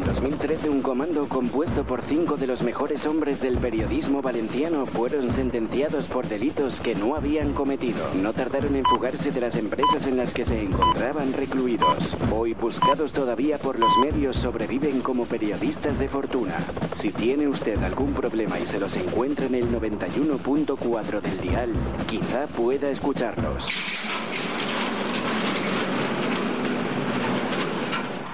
En 2013 un comando compuesto por cinco de los mejores hombres del periodismo valenciano fueron sentenciados por delitos que no habían cometido. No tardaron en fugarse de las empresas en las que se encontraban recluidos. Hoy buscados todavía por los medios sobreviven como periodistas de fortuna. Si tiene usted algún problema y se los encuentra en el 91.4 del dial, quizá pueda escucharlos.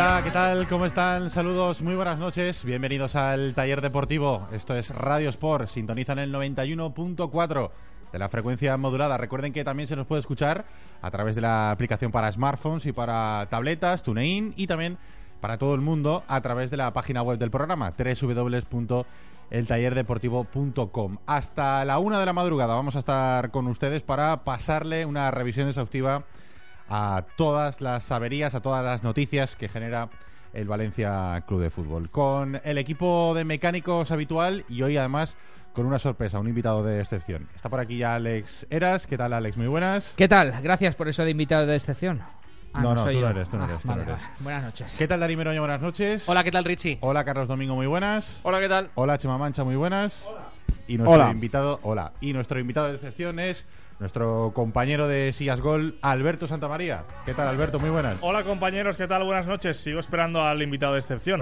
Hola, ¿qué tal? ¿Cómo están? Saludos, muy buenas noches. Bienvenidos al taller deportivo. Esto es Radio Sport. Sintonizan el 91.4 de la frecuencia modulada. Recuerden que también se nos puede escuchar a través de la aplicación para smartphones y para tabletas, TuneIn y también para todo el mundo a través de la página web del programa www.eltallerdeportivo.com. Hasta la una de la madrugada vamos a estar con ustedes para pasarle una revisión exhaustiva a todas las averías, a todas las noticias que genera el Valencia Club de Fútbol. Con el equipo de mecánicos habitual y hoy además con una sorpresa, un invitado de excepción. Está por aquí ya Alex Eras. ¿Qué tal, Alex? Muy buenas. ¿Qué tal? Gracias por eso de invitado de excepción. Ah, No, no, tú no eres, tú no Ah, eres, tú vale, no eres. vale. Buenas noches. ¿Qué tal, Dani Meroño? Buenas noches. Hola, ¿qué tal, Richie? Hola, Carlos Domingo. Muy buenas. Hola, ¿qué tal? Hola, Chema Mancha. Muy buenas. Y nuestro Hola. invitado, hola. Y nuestro invitado de excepción es nuestro compañero de Sillas Gol, Alberto Santamaría. ¿Qué tal, Alberto? Muy buenas. Hola compañeros, ¿qué tal? Buenas noches. Sigo esperando al invitado de excepción.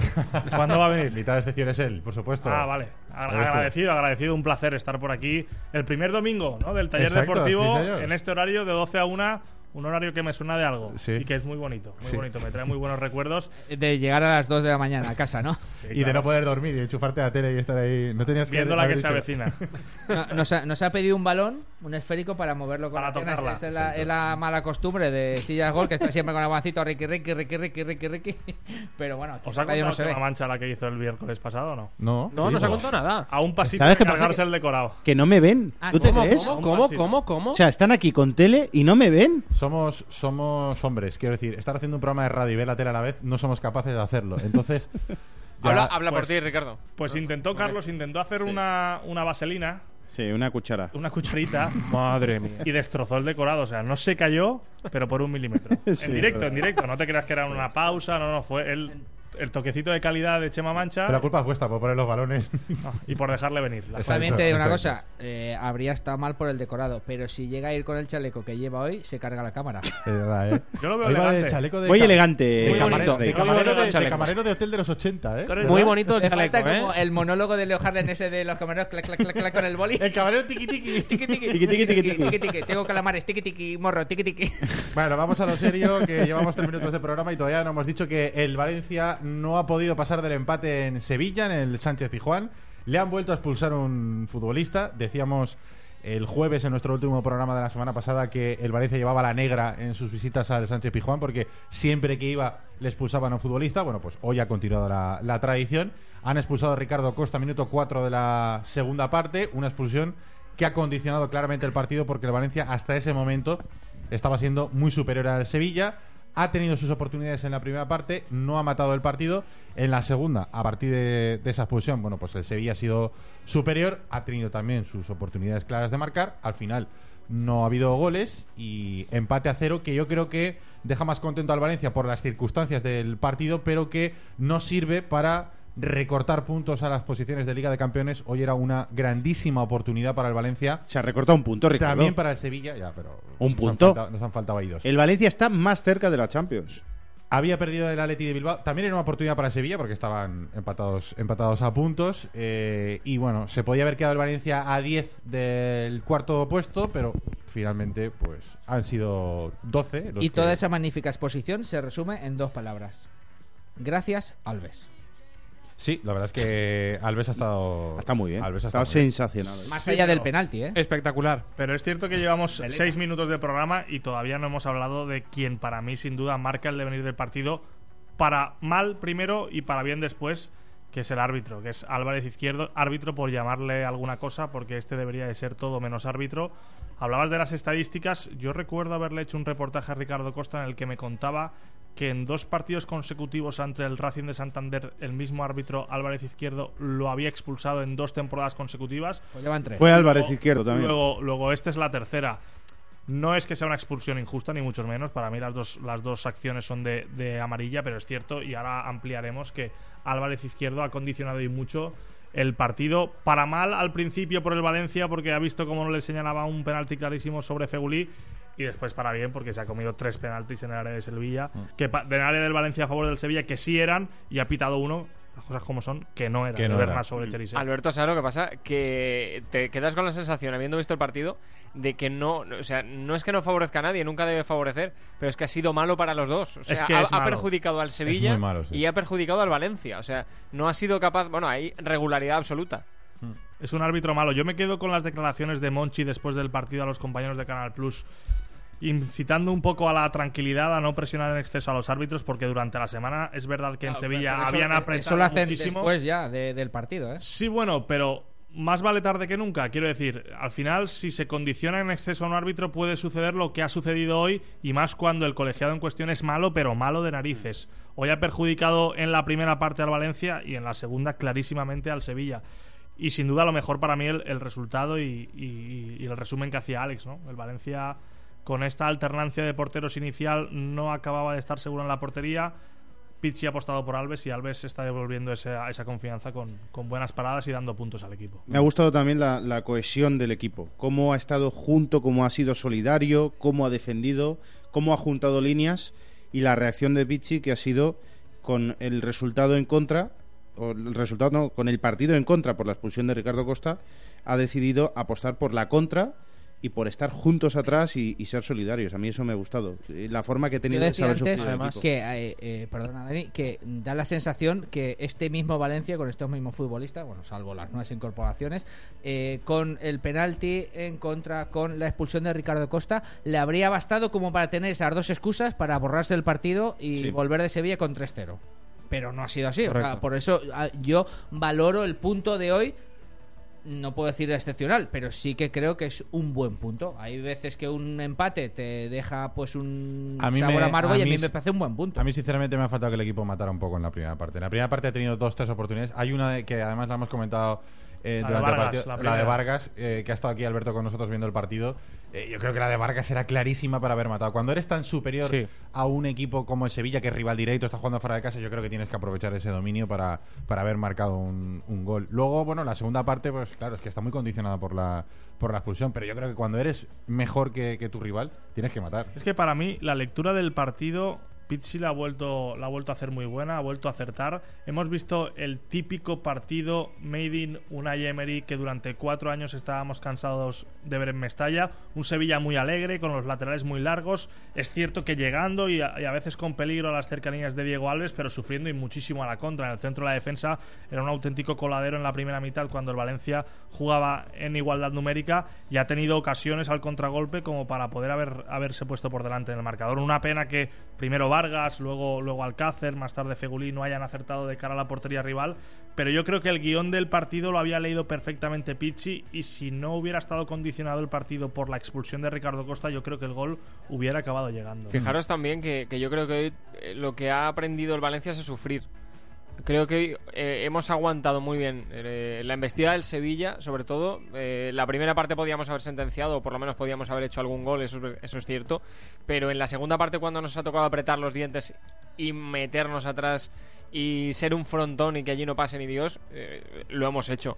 ¿Cuándo va a El venir? invitado de excepción es él, por supuesto. Ah, vale. Agra- agradecido, agradecido. Un placer estar por aquí. El primer domingo ¿no? del taller Exacto, deportivo sí, en este horario de 12 a 1. Un horario que me suena de algo Sí. y que es muy bonito. Muy Sí. bonito. Me trae muy buenos recuerdos. De llegar a las 2 de la mañana a casa, ¿no? Sí, y de no poder dormir y enchufarte a la tele y estar ahí. No tenías que Viendo la que se dicho- avecina. No- Nos ha, nos ha pedido un balón, un esférico para moverlo con Para la tocarla. Esta es la, es la mala costumbre de Sillas Gol, que está siempre con el guancito riqui, riqui, riqui, riqui, riqui, riqui. Pero bueno, aquí ¿Os ha contado no se ve. Chema Mancha la que hizo el miércoles pasado o no? No, No, ¿qué no se ha contado nada. A un pasito ¿Sabes de qué pasa? cargarse Que- el decorado. Que no me ven. Ah, ¿Tú te ¿cómo, crees? ¿Cómo, cómo, cómo, cómo? O sea, están aquí con tele y no me ven. Somos, somos hombres, quiero decir, estar haciendo un programa de radio y ver la tele a la vez, no somos capaces de hacerlo. Entonces, ya- habla habla por pues- ti, Ricardo. Pues intentó, Carlos, intentó hacer una, una vaselina, Sí, una cuchara. una cucharita, Madre mía. y destrozó el decorado. O sea, no se cayó, pero por un milímetro. Sí, en directo, verdad. en directo. No te creas que era una pausa, no, no. Fue el, el toquecito de calidad de Chema Mancha Pero la culpa es vuestra por poner los balones. no, y por dejarle venir. Solamente una exacto. cosa, eh, habría estado mal por el decorado, pero si llega a ir con el chaleco que lleva hoy, se carga la cámara. De verdad, ¿eh? Yo lo veo Hoy de elegante. chaleco de Muy elegante. De Muy camarero, bonito. de, camarero de, chaleco. camarero de hotel de los 80, ¿eh? Muy bonito el Le falta chaleco, como ¿eh? el monólogo de Leo Harlem ese de los camareros clac, clac, clac, clac, con el boli. El camarero tiqui. Tiqui, tiqui, Tiqui, tiqui, tiqui, tiqui. tiqui, tiqui. Tengo calamares, tiqui, tiqui, morro, tiqui, tiqui. Bueno, vamos a lo serio, que llevamos tres minutos de programa y todavía no hemos dicho que el Valencia no ha podido pasar del empate en Sevilla, en el Sánchez Tijuán. Le han vuelto a expulsar un futbolista. Decíamos el jueves en nuestro último programa de la semana pasada que el Valencia llevaba la negra en sus visitas al Sánchez Pijuán porque siempre que iba le expulsaban a un futbolista. Bueno, pues hoy ha continuado la, la tradición. Han expulsado a Ricardo Costa, minuto 4 de la segunda parte. Una expulsión que ha condicionado claramente el partido porque el Valencia hasta ese momento estaba siendo muy superior al Sevilla. Ha tenido sus oportunidades en la primera parte, no ha matado el partido. En la segunda, a partir de, esa expulsión, bueno, pues el Sevilla ha sido superior, ha tenido también sus oportunidades claras de marcar. Al final no ha habido goles y empate a cero que yo creo que deja más contento al Valencia por las circunstancias del partido, pero que no sirve para recortar puntos a las posiciones de Liga de Campeones. Hoy era una grandísima oportunidad para el Valencia. Se ha recortado un punto, Ricardo. También para el Sevilla, ya, pero. Un nos punto. Han faltado, nos han faltado ahí dos. El Valencia está más cerca de la Champions. Había perdido el Atleti de Bilbao. También era una oportunidad para Sevilla porque estaban empatados, empatados a puntos. eh, y bueno, se podía haber quedado el Valencia a 10 del cuarto puesto, pero finalmente pues han sido 12. los Y que- toda esa magnífica exposición se resume en dos palabras. Gracias, Alves. Sí, la verdad es que Alves ha estado. Está muy bien. Alves ha Está estado sensacional. Más Sí, allá del penalti, ¿eh? Espectacular. Pero es cierto que llevamos Peleta. seis minutos de programa y todavía no hemos hablado de quien para mí sin duda marca el devenir del partido para mal primero y para bien después, que es el árbitro, que es Álvarez Izquierdo, árbitro por llamarle alguna cosa, porque este debería de ser todo menos árbitro. Hablabas de las estadísticas, yo recuerdo haberle hecho un reportaje a Ricardo Costa en el que me contaba que en dos partidos consecutivos ante el Racing de Santander el mismo árbitro Álvarez Izquierdo lo había expulsado en dos temporadas consecutivas Pues tres. Fue Álvarez Luego- Izquierdo también. Luego, luego esta es la tercera. No es que sea una expulsión injusta, ni mucho menos. Para mí las dos, las dos acciones son de, de amarilla, pero es cierto, y ahora ampliaremos, que Álvarez Izquierdo ha condicionado y mucho el partido. Para mal al principio por el Valencia, porque ha visto cómo no le señalaba un penalti clarísimo sobre Fegulí. Y después para bien, porque se ha comido tres penaltis en el área de Sevilla, que pa- del área del Valencia a favor del Sevilla, que sí eran, y ha pitado uno, las cosas como son, que no eran. Que no era. Sobre Cherisev. Alberto, ¿sabes lo que pasa? Que te quedas con la sensación, habiendo visto el partido, de que no, o sea, no es que no favorezca a nadie, nunca debe favorecer, pero es que ha sido malo para los dos. O sea, Es que ha, es ha malo. perjudicado al Sevilla muy malo, sí. y ha perjudicado al Valencia. O sea, no ha sido capaz, bueno, hay regularidad absoluta. Es un árbitro malo. Yo me quedo con las declaraciones de Monchi después del partido a los compañeros de Canal Plus, incitando un poco a la tranquilidad, a no presionar en exceso a los árbitros, porque durante la semana es verdad que en Sevilla pero eso- habían Eso apretado lo hacen muchísimo. después ya de- del partido, ¿eh? Sí, bueno, pero más vale tarde que nunca. Quiero decir, al final, si se condiciona en exceso a un árbitro, puede suceder lo que ha sucedido hoy, y más cuando el colegiado en cuestión es malo, pero malo de narices. Hoy ha perjudicado en la primera parte al Valencia y en la segunda clarísimamente al Sevilla. Y sin duda lo mejor para mí el, el resultado y, y- y el resumen que hacía Alex, ¿no? El Valencia con esta alternancia de porteros inicial no acababa de estar seguro en la portería. Pizzi ha apostado por Alves y Alves está devolviendo esa, confianza con, buenas paradas y dando puntos al equipo. Me ha gustado también la, cohesión del equipo. Cómo ha estado junto, cómo ha sido solidario, cómo ha defendido, cómo ha juntado líneas y la reacción de Pichi que ha sido con el resultado en contra, o el resultado no, con el partido en contra por la expulsión de Ricardo Costa, ha decidido apostar por la contra y por estar juntos atrás y, y ser solidarios. A mí eso me ha gustado. Eh, La forma que Yo tenido de saber antes el además, que, eh, eh, perdona Dani, que da la sensación que este mismo Valencia, con estos mismos futbolistas, bueno, salvo las nuevas incorporaciones, eh, con el penalti en contra, con la expulsión de Ricardo Costa, le habría bastado como para tener esas dos excusas para borrarse el partido y Sí. volver de Sevilla con 3-0. Pero no ha sido así. o sea, por eso ah, yo valoro el punto de hoy no puedo decir excepcional, pero sí que creo que es un buen punto. Hay veces que un empate te deja pues un A mí sabor me- amargo a y a mí me parece un buen punto. A mí, sinceramente, me ha faltado que el equipo matara un poco en la primera parte. En la primera parte ha tenido dos, tres oportunidades. Hay una de- que además la hemos comentado eh, La de durante el partido. la de Vargas, eh, que ha estado aquí Alberto con nosotros viendo el partido. Eh, yo creo que la de Vargas era clarísima para haber matado. Cuando eres tan superior Sí. a un equipo como el Sevilla, que es rival directo, está jugando fuera de casa, yo creo que tienes que aprovechar ese dominio para, para haber marcado un, un gol. Luego, bueno, la segunda parte, pues claro, es que está muy condicionada por la, por la expulsión. Pero yo creo que cuando eres mejor que, que tu rival, tienes que matar. Es que para mí la lectura del partido, Pizzi la ha, vuelto, la ha vuelto a hacer muy buena, ha vuelto a acertar. Hemos visto el típico partido made in Unai que durante cuatro años estábamos cansados de ver en Mestalla. Un Sevilla muy alegre, con los laterales muy largos. Es cierto que llegando y a, veces con peligro a las cercanías de Diego Alves, pero sufriendo y muchísimo a la contra. En el centro de la defensa era un auténtico coladero en la primera mitad cuando el Valencia jugaba en igualdad numérica y ha tenido ocasiones al contragolpe como para poder haber, haberse puesto por delante en el marcador. Una pena que primero Vargas, luego, luego Alcácer, más tarde Fegulí no hayan acertado de cara a la portería rival, pero yo creo que el guion del partido lo había leído perfectamente Pizzi y si no hubiera estado condicionado el partido por la expulsión de Ricardo Costa, yo creo que el gol hubiera acabado llegando. Fijaros también que, que yo creo que hoy eh, lo que ha aprendido el Valencia es sufrir. Creo que eh, hemos aguantado muy bien eh, la embestida del Sevilla, sobre todo. eh, la primera parte podíamos haber sentenciado, o por lo menos podíamos haber hecho algún gol, eso, es- eso es cierto. Pero en la segunda parte, cuando nos ha tocado apretar los dientes y meternos atrás y ser un frontón y que allí no pase ni Dios, eh, lo hemos hecho.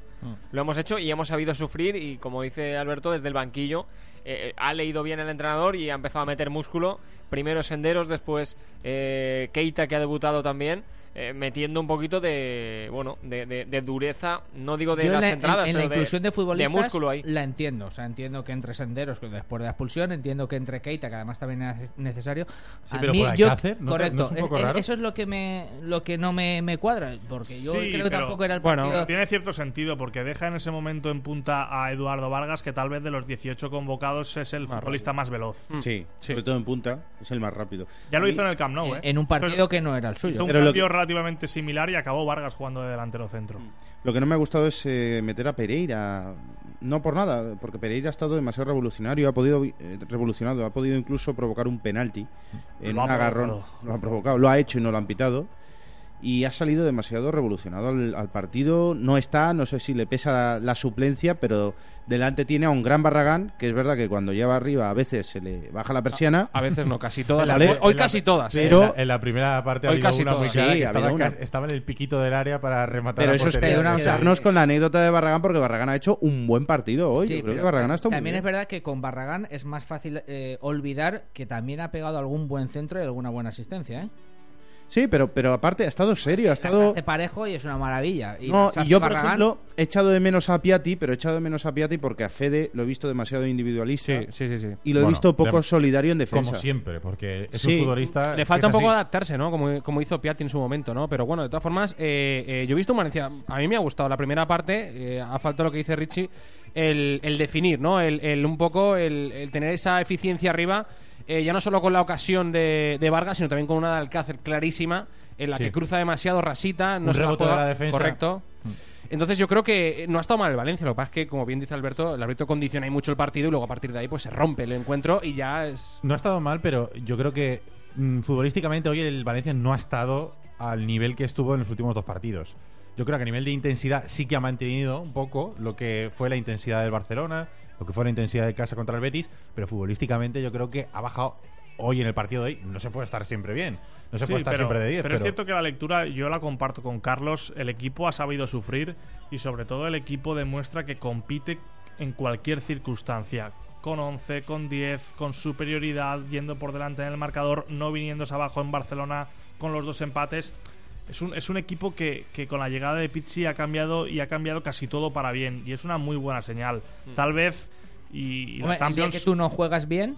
Lo hemos hecho y hemos sabido sufrir y como dice Alberto, desde el banquillo eh, ha leído bien el entrenador y ha empezado a meter músculo. Primero Senderos, después eh, Keita que ha debutado también. Eh, metiendo un poquito de, bueno, de, de- de dureza, no digo de Yo las la, en- entradas, en la pero de- inclusión de, futbolistas de músculo ahí. la entiendo. O sea, entiendo que entre senderos que después de la expulsión, entiendo que entre Keita, que además también es necesario. Sí, A pero mí, por yo- Alcácer, ¿no te- correcto. no es un poco eh, raro? Eso es lo que me lo que no me, me cuadra, porque yo Sí, creo que pero- tampoco era el bueno, partido. Pero tiene cierto sentido porque deja en ese momento en punta a Eduardo Vargas, que tal vez de los 18 convocados es el futbolista más veloz. Sí, sobre todo en punta, es el más rápido. Ya lo hizo en el Camp Nou, ¿eh? en un partido que no era el Hizo suyo. un Pero lo cambio que- relativamente similar y acabó Vargas jugando de delantero centro. Lo que no me ha gustado es eh, meter a Pereira. No por nada, porque Pereira ha estado demasiado revolucionario, ha podido eh, revolucionado, ha podido incluso provocar un penalti en Lo ha un agarrón. provocado. Lo ha provocado, lo ha hecho y no lo han pitado. Y ha salido demasiado revolucionado al, al partido. No está, no sé si le pesa la, la suplencia, pero delante tiene a un gran Barragán, que es verdad que cuando lleva arriba a veces se le baja la persiana. A veces no, casi todas. Vale, hoy la- casi todas. ¿eh? pero- en, la, en la primera parte Hoy casi una muy todas. clara Sí, que ha estaba, una. en el piquito del área para rematar Pero a eso es quedarnos con la anécdota de Barragán, porque Barragán ha hecho un buen partido hoy. Sí, Yo creo que Barragán ha estado muy También bien. es verdad que con Barragán es más fácil eh, olvidar que también ha pegado algún buen centro y alguna buena asistencia. ¿eh? Sí, pero, pero aparte ha estado serio, ha estado... hace parejo y es una maravilla. Y, No, y yo, por Barragán- ejemplo, he echado de menos a Piatti, pero he echado de menos a Piatti porque a Fede lo he visto demasiado individualista Sí, sí, sí. sí. y lo he visto poco de- solidario en defensa. Como siempre, porque es Sí. un futbolista. Le falta un poco así. adaptarse, ¿no? Como, como hizo Piatti en su momento, ¿no? Pero bueno, de todas formas, eh, eh, yo he visto un Valencia. A mí me ha gustado la primera parte. eh, ha faltado lo que dice Richie, el, el definir, ¿no? El, el un poco el, el tener esa eficiencia arriba, eh, ya no solo con la ocasión de, de Vargas, sino también con una de Alcácer clarísima, en la Sí. que cruza demasiado rasita. No Un se la rebote juega- de la defensa. Correcto. Entonces yo creo que no ha estado mal el Valencia, lo que pasa es que, como bien dice Alberto, el árbitro condiciona ahí mucho el partido y luego a partir de ahí pues se rompe el encuentro y ya es... No ha estado mal, pero yo creo que mm, futbolísticamente hoy el Valencia no ha estado al nivel que estuvo en los últimos dos partidos. Yo creo que a nivel de intensidad sí que ha mantenido un poco lo que fue la intensidad del Barcelona, lo que fue la intensidad de casa contra el Betis, pero futbolísticamente yo creo que ha bajado hoy en el partido de hoy. No se puede estar siempre bien, no se Sí, puede estar pero, siempre de 10. pero es cierto que la lectura yo la comparto con Carlos. El equipo ha sabido sufrir y sobre todo el equipo demuestra que compite en cualquier circunstancia. Con 11, con 10, con superioridad, yendo por delante en el marcador, no viniéndose abajo en Barcelona con los dos empates. Es un, es un equipo que, que con la llegada de Pizzi ha cambiado y ha cambiado casi todo para bien. Y es una muy buena señal. Tal vez. Y, y Hombre, la el día Champions. que tú no juegas bien,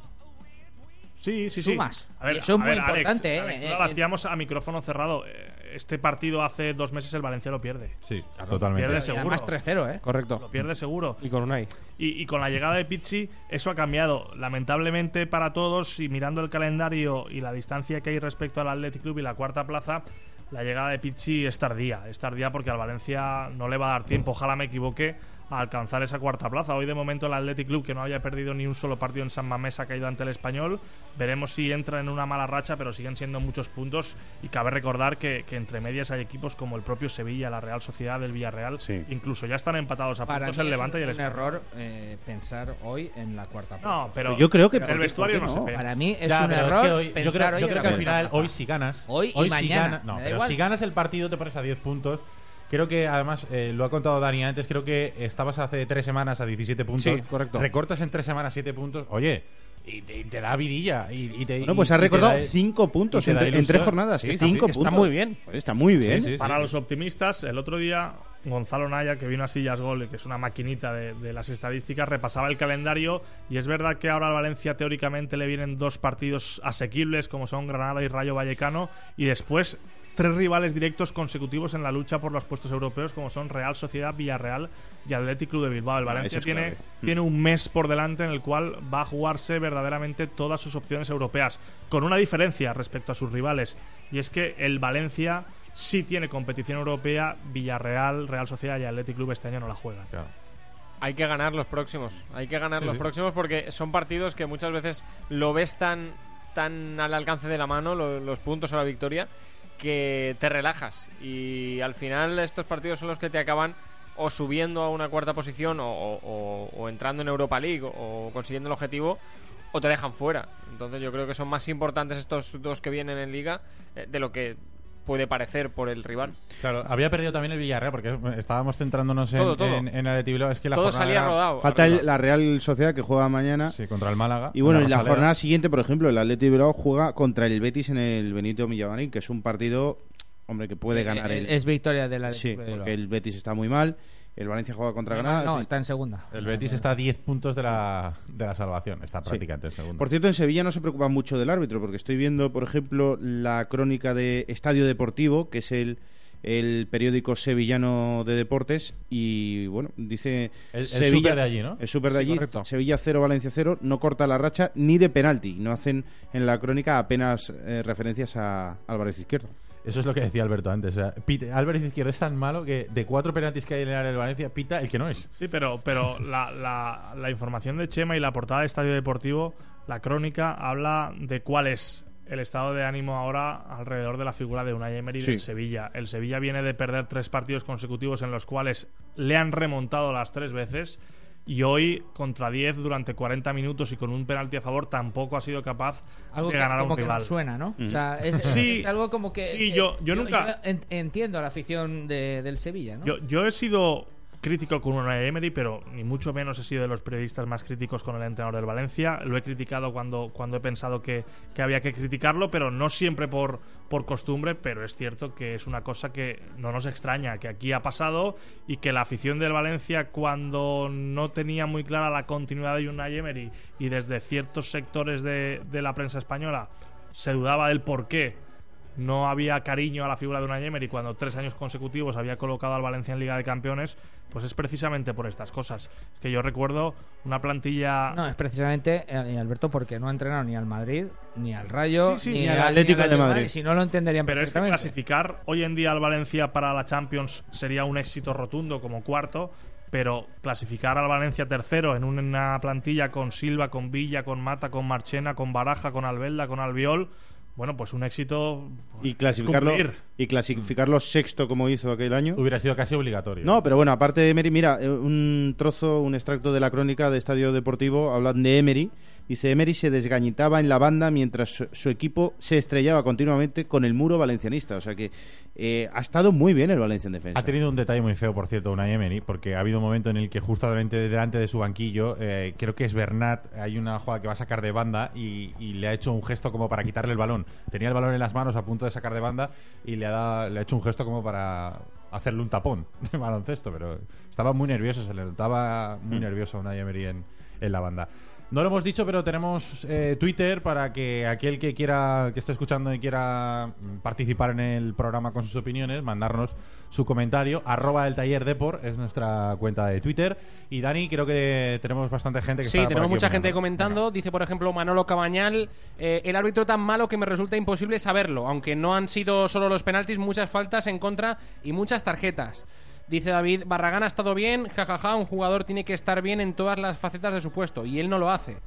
Sí, sí, sí. sumas. A ver, eso es a muy ver, Alex, importante, la ¿eh? Eh, la eh, hacíamos a micrófono cerrado. Eh, Este partido hace dos meses el Valencia lo pierde. Sí, totalmente. Pierde seguro. además 3-0, ¿eh? Correcto. Lo pierde seguro. Y con Unai. Y, y con la llegada de Pizzi, eso ha cambiado. Lamentablemente para todos, y mirando el calendario y la distancia que hay respecto al Athletic Club y la cuarta plaza, la llegada de Pizzi es tardía. Es tardía porque al Valencia no le va a dar tiempo, ojalá me equivoque, a alcanzar esa cuarta plaza. Hoy de momento el Athletic Club, que no haya perdido ni un solo partido en San Mamés, ha caído ante el Español. Veremos si entra en una mala racha, pero siguen siendo muchos puntos. Y cabe recordar que, que entre medias hay equipos como el propio Sevilla, la Real Sociedad del Villarreal. Sí. Incluso ya están empatados a Para puntos mí el es Levante un, y el un Español. error eh, pensar hoy en la cuarta plaza. No, pero Yo creo que el por qué- vestuario no se ve. Para mí es Ya, un pero error que hoy- yo pensar creo, hoy yo en creo la que al final, plaza. hoy si ganas. Hoy y si mañana, gana- no, pero igual. si ganas el partido te pones a 10 puntos. Creo que además, eh, lo ha contado Dani antes, creo que estabas hace 3 semanas a 17 puntos. Sí, correcto. Recortas en 3 semanas 7 puntos. Oye, y te, y te da vidilla. Y, y te, Bueno, pues ha da- 5 puntos en, tres jornadas. Sí, 5 sí, está puntos. muy bien. Joder, Está muy bien. Sí, sí, Para sí. los optimistas, el otro día Gonzalo Naya, que vino a Sillas Gol, que es una maquinita de, de las estadísticas, repasaba el calendario y es verdad que ahora al Valencia teóricamente le vienen dos partidos asequibles como son Granada y Rayo Vallecano y después tres rivales directos consecutivos en la lucha por los puestos europeos como son Real Sociedad, Villarreal y Athletic Club de Bilbao. El Ah, Valencia tiene, clave. tiene un mes por delante en el cual va a jugarse verdaderamente todas sus opciones europeas, con una diferencia respecto a sus rivales, y es que el Valencia sí tiene competición europea, Villarreal, Real Sociedad y Athletic Club este año no la juegan. Hay que ganar los próximos. Hay que ganar Sí, los sí. próximos porque son partidos que muchas veces lo ves tan, tan al alcance de la mano, lo- los puntos o la victoria, que te relajas. Y al final estos partidos son los que te acaban o subiendo a una cuarta posición o, entrando en Europa League o, o consiguiendo el objetivo o te dejan fuera. Entonces yo creo que son más importantes estos dos que vienen en liga eh, de lo que puede parecer por el rival. Claro, había perdido también el Villarreal porque estábamos centrándonos en, Todo, todo. en, en Athletic Bilbao. Es que la Todo jornada salía rodado. Falta el- la Real Sociedad que juega mañana. Sí, contra el Málaga. Y bueno, en en la Rosaleda. jornada siguiente, por ejemplo, el Athletic Bilbao juega contra el Betis en el Benito Villamarín, que es un partido hombre, que puede ganar el... Es victoria de la Sí, porque el Betis está muy mal, el Valencia juega contra Granada. No, en fin. está en segunda. El Betis está a 10 puntos de la, de la salvación. Está prácticamente en segundo. Por cierto, en Sevilla no se preocupa mucho del árbitro, porque estoy viendo, por ejemplo, la crónica de Estadio Deportivo, que es el, el periódico sevillano de deportes, y bueno, dice... El- el súper de allí, ¿no? El súper de Sí, allí, correcto. Sevilla 0, Valencia 0, no corta la racha ni de penalti. No hacen en la crónica apenas eh, referencias a Álvarez Izquierdo. Eso es lo que decía Alberto antes. O sea, pita- Álvarez Izquierdo es tan malo que de cuatro penaltis que hay en el área del Valencia, pita el que no es. Sí, pero, pero la, la- la información de Chema y la portada de Estadio Deportivo, la crónica, habla de cuál es el estado de ánimo ahora alrededor de la figura de Unai Emery Sí. del Sevilla. El Sevilla viene de perder tres partidos consecutivos en los cuales le han remontado las tres veces y hoy contra 10 durante 40 minutos y con un penalti a favor tampoco ha sido capaz Algo de que, ganar a como un que rival. nos suena, ¿no? O sea, es, Sí. es algo como que... Sí, que yo- yo nunca- en- entiendo a la afición de- del Sevilla, ¿no? Yo, yo he sido crítico con Unai Emery, pero ni mucho menos he sido de los periodistas más críticos con el entrenador del Valencia. Lo he criticado cuando, cuando he pensado que, que había que criticarlo, pero no siempre por, por costumbre, pero es cierto que es una cosa que no nos extraña, que aquí ha pasado y que la afición del Valencia cuando no tenía muy clara la continuidad de Unai Emery y desde ciertos sectores de, de la prensa española se dudaba del por qué no había cariño a la figura de Unai Emery cuando tres años consecutivos había colocado al Valencia en Liga de Campeones, pues es precisamente por estas cosas. Es que yo recuerdo una plantilla... No, es precisamente, eh, Alberto, porque no ha entrenado ni al Madrid, ni al Rayo, Sí, sí, ni, ni al al Atlético de Madrid. Si no lo entenderían Pero es que clasificar hoy en día al Valencia para la Champions sería un éxito rotundo como cuarto, pero clasificar al Valencia tercero en una plantilla con Silva, con Villa, con Mata, con Marchena, con Baraja, con Albelda, con Albiol, bueno, pues un éxito... Y es clasificarlo, cumplir. y clasificarlo sexto como hizo aquel año. Hubiera sido casi obligatorio. No, pero bueno, aparte de Emery, mira, eh, un trozo, un extracto de la crónica de Estadio Deportivo, hablan de Emery. Dice, Emery se desgañitaba en la banda mientras su, su equipo se estrellaba continuamente con el muro valencianista. O sea que eh, ha estado muy bien el Valencia en defensa. Ha tenido un detalle muy feo, por cierto, Unai Emery, porque ha habido un momento en el que justamente delante de su banquillo, eh, creo que es Bernat, hay una jugada que va a sacar de banda y, y le ha hecho un gesto como para quitarle el balón. Tenía el balón en las manos a punto de sacar de banda y le ha, dado- le ha hecho un gesto como para hacerle un tapón de baloncesto, pero estaba muy nervioso, se le notaba muy nervioso a Unai Emery en, en la banda. No lo hemos dicho, pero tenemos eh, Twitter para que aquel que quiera, que esté escuchando y quiera mm, participar en el programa con sus opiniones, mandarnos su comentario. Arroba el taller Depor es nuestra cuenta de Twitter. Y Dani, creo que tenemos bastante gente que Sí, está por tenemos aquí mucha opinando. gente comentando. Dice, por ejemplo, Manolo Cabañal, eh, el árbitro tan malo que me resulta imposible saberlo, aunque no han sido solo los penaltis, muchas faltas en contra y muchas tarjetas. Dice David, Barragán ha estado bien, jajaja, un jugador tiene que estar bien en todas las facetas de su puesto, y él no lo hace.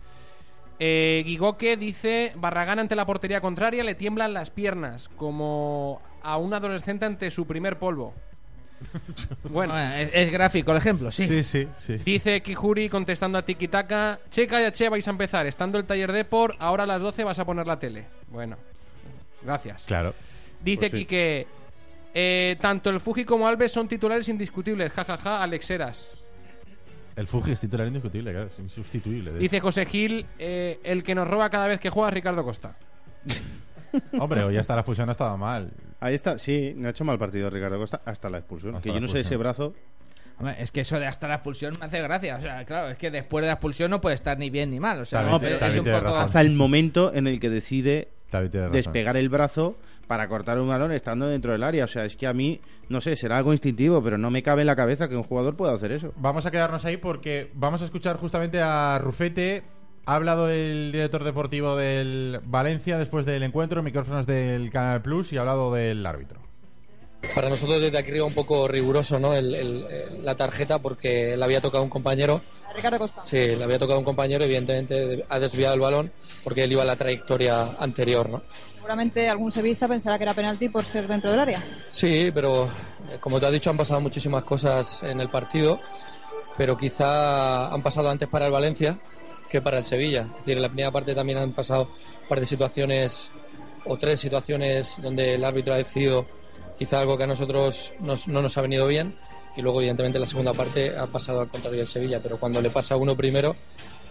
Eh, Guigoque dice, Barragán ante la portería contraria le tiemblan las piernas, como a un adolescente ante su primer polvo. Bueno, Bueno, es, es gráfico el ejemplo, sí. Sí, sí, sí. Dice Kijuri contestando a Tiki Taka, Checa y Che vais a empezar, estando el taller de por, ahora a las 12 vas a poner la tele. Bueno, gracias. Claro. Dice Pues sí. Quique, eh, tanto el Fuji como Alves son titulares indiscutibles, jajaja, Alexeras. El Fuji es titular indiscutible, claro, es insustituible. de Dice José Gil, eh, el que nos roba cada vez que juega es Ricardo Costa. Hombre, hoy hasta la expulsión no estaba mal. Ahí está, sí, no ha hecho mal partido Ricardo Costa hasta la expulsión. Hasta que la yo no sé ese brazo. Hombre, es que eso de hasta la expulsión me hace gracia. O sea, claro, es que después de la expulsión no puede estar ni bien ni mal. O sea, También te- es también un poco... Hasta el momento en el que decide. Despegar el brazo para cortar un balón estando dentro del área. O sea, es que a mí, no sé, será algo instintivo, pero no me cabe en la cabeza que un jugador pueda hacer eso. Vamos a quedarnos ahí porque vamos a escuchar justamente a Rufete. Ha hablado el director deportivo del Valencia después del encuentro, micrófonos del Canal Plus y ha hablado del árbitro. Para nosotros desde aquí arriba un poco riguroso ¿no? El- el- el- la tarjeta porque le había tocado un compañero. Ricardo Costa. Sí, le había tocado un compañero, evidentemente de- ha desviado el balón porque él iba a la trayectoria anterior. ¿no? Seguramente algún sevillista pensará que era penalti por ser dentro del área. Sí, pero eh, como te has dicho han pasado muchísimas cosas en el partido, pero quizá han pasado antes para el Valencia que para el Sevilla. Es decir, en la primera parte también han pasado un par de situaciones o tres situaciones donde el árbitro ha decidido quizá algo que a nosotros nos- no nos ha venido bien y luego evidentemente en la segunda parte ha pasado al contrario del Sevilla, pero cuando le pasa a uno primero,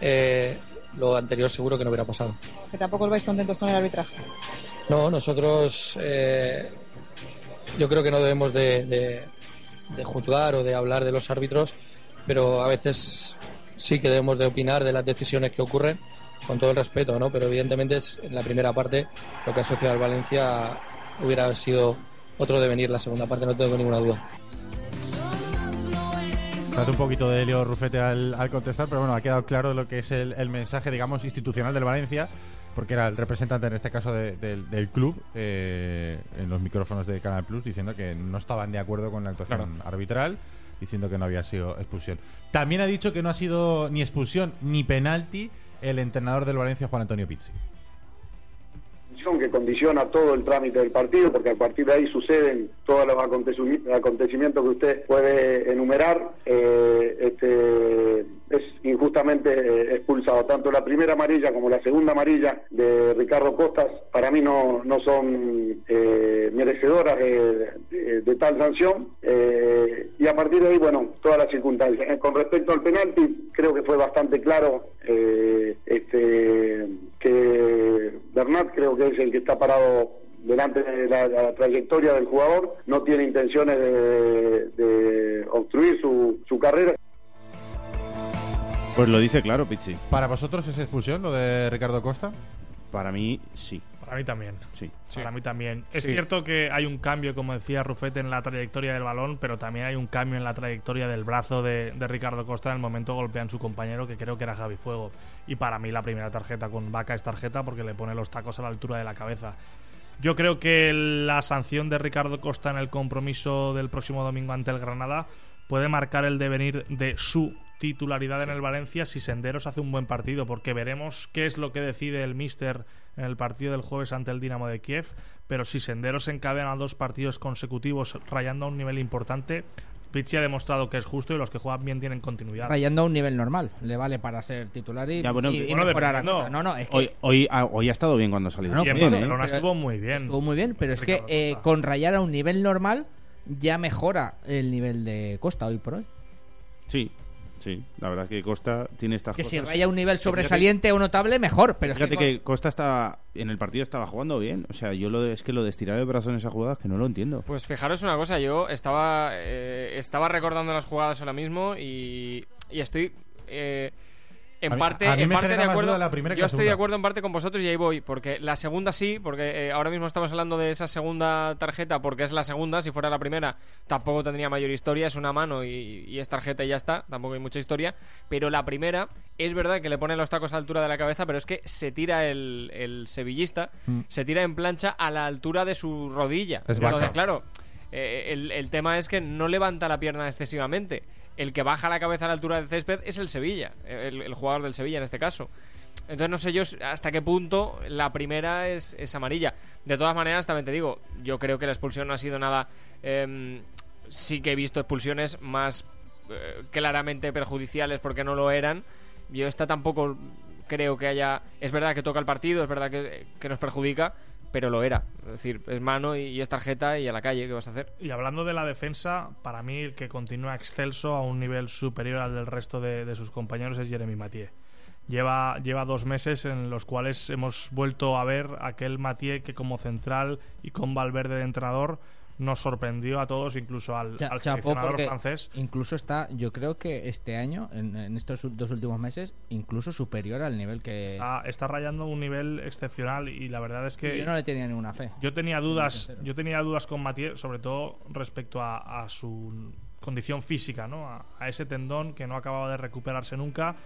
eh, lo anterior seguro que no hubiera pasado. Que tampoco os vais contentos con el arbitraje. No, nosotros eh, yo creo que no debemos de, de- de juzgar o de hablar de los árbitros, pero a veces sí que debemos de opinar de las decisiones que ocurren, con todo el respeto, ¿no? Pero evidentemente es, en la primera parte lo que ha asociado al Valencia hubiera sido otro devenir la segunda parte, no tengo ninguna duda. Trate un poquito de Leo Rufete al, al contestar, pero bueno, ha quedado claro lo que es el, el mensaje, digamos, institucional del Valencia, porque era el representante en este caso de- del- del club eh, en los micrófonos de Canal Plus diciendo que no estaban de acuerdo con la actuación arbitral, diciendo que no había sido expulsión. También ha dicho que no ha sido ni expulsión ni penalti el entrenador del Valencia, Juan Antonio Pizzi. Que condiciona todo el trámite del partido, porque a partir de ahí suceden todos los acontecimi- acontecimientos que usted puede enumerar. Eh, este, es injustamente eh, expulsado. Tanto la primera amarilla como la segunda amarilla de Ricardo Costas, para mí no, no son eh, merecedoras de, tal sanción. Eh, y a partir de ahí, bueno, todas las circunstancias. Eh, Con respecto al penalti, creo que fue bastante claro este, que Bernat creo que es el que está parado delante de la, la trayectoria del jugador, no tiene intenciones de, de obstruir su, su carrera. Pues lo dice claro, Pichi. ¿Para vosotros es expulsión lo de Ricardo Costa? Para mí, sí. Para mí también. Sí. Para mí también. Es Sí. cierto que hay un cambio, como decía Rufete, en la trayectoria del balón, pero también hay un cambio en la trayectoria del brazo de, de Ricardo Costa en el momento golpean su compañero, que creo que era Javi Fuego. Y para mí la primera tarjeta con Vaca es tarjeta porque le pone los tacos a la altura de la cabeza. Yo creo que la sanción de Ricardo Costa en el compromiso del próximo domingo ante el Granada puede marcar el devenir de su titularidad en el Valencia si Senderos hace un buen partido, porque veremos qué es lo que decide el míster en el partido del jueves ante el Dinamo de Kiev, pero si Senderos encadena dos partidos consecutivos rayando a un nivel importante, Pichi ha demostrado que es justo y los que juegan bien tienen continuidad. Rayando a un nivel normal. Le vale para ser titular y, Ya, bueno, y- y bueno, mejorar a dependiendo. Costa. No, no, es que Hoy, hoy, ha, hoy ha estado bien cuando ha salido. No, y en Bien, ¿eh? Estuvo muy bien. estuvo muy bien, pero es que eh, con rayar a un nivel normal ya mejora el nivel de Costa hoy por hoy. Sí, sí. La verdad es que Costa tiene estas Que cosas. si raya un nivel Fíjate- sobresaliente o notable, mejor. Pero es Fíjate que, que Costa está en el partido estaba jugando bien. O sea, yo lo de- es que lo de estirar el brazo en esa jugada es que no lo entiendo. Pues fijaros una cosa, yo estaba, eh, estaba recordando las jugadas ahora mismo y, y estoy eh, en A parte, mí en parte de acuerdo. la primera yo estoy de acuerdo en parte con vosotros y ahí voy, porque la segunda sí, porque eh, ahora mismo estamos hablando de esa segunda tarjeta porque es la segunda, si fuera la primera tampoco tendría mayor historia, es una mano y, y es tarjeta y ya está, tampoco hay mucha historia, pero la primera es verdad que le pone los tacos a la altura de la cabeza, pero es que se tira el, el sevillista, Mm. se tira en plancha a la altura de su rodilla. Es Entonces, claro, eh, el, el tema es que no levanta la pierna excesivamente. El que baja la cabeza a la altura del césped es el Sevilla, el, jugador del Sevilla en este caso. Entonces no sé yo hasta qué punto la primera es, es amarilla. De todas maneras, también te digo, yo creo que la expulsión no ha sido nada... em, sí que he visto expulsiones más eh, claramente perjudiciales porque no lo eran. Yo esta tampoco creo que haya... Es verdad que toca el partido, es verdad que, que nos perjudica, pero lo era. Es decir, es mano y, es tarjeta y a la calle, ¿qué vas a hacer? Y hablando de la defensa, para mí el que continúa excelso a un nivel superior al del resto de, de sus compañeros es Jeremy Mathieu. Lleva, lleva dos meses en los cuales hemos vuelto a ver aquel Mathieu que como central y con Valverde de entrenador nos sorprendió a todos, incluso al, Cha- al seleccionador francés. incluso está, yo creo que este año, en, en estos dos últimos meses, incluso superior al nivel que Está, está rayando un nivel excepcional y la verdad es que yo no le tenía ninguna fe. Yo tenía dudas, yo tenía dudas con Mathieu, sobre todo respecto a, a su condición física, ¿no? A, a ese tendón que no acababa de recuperarse nunca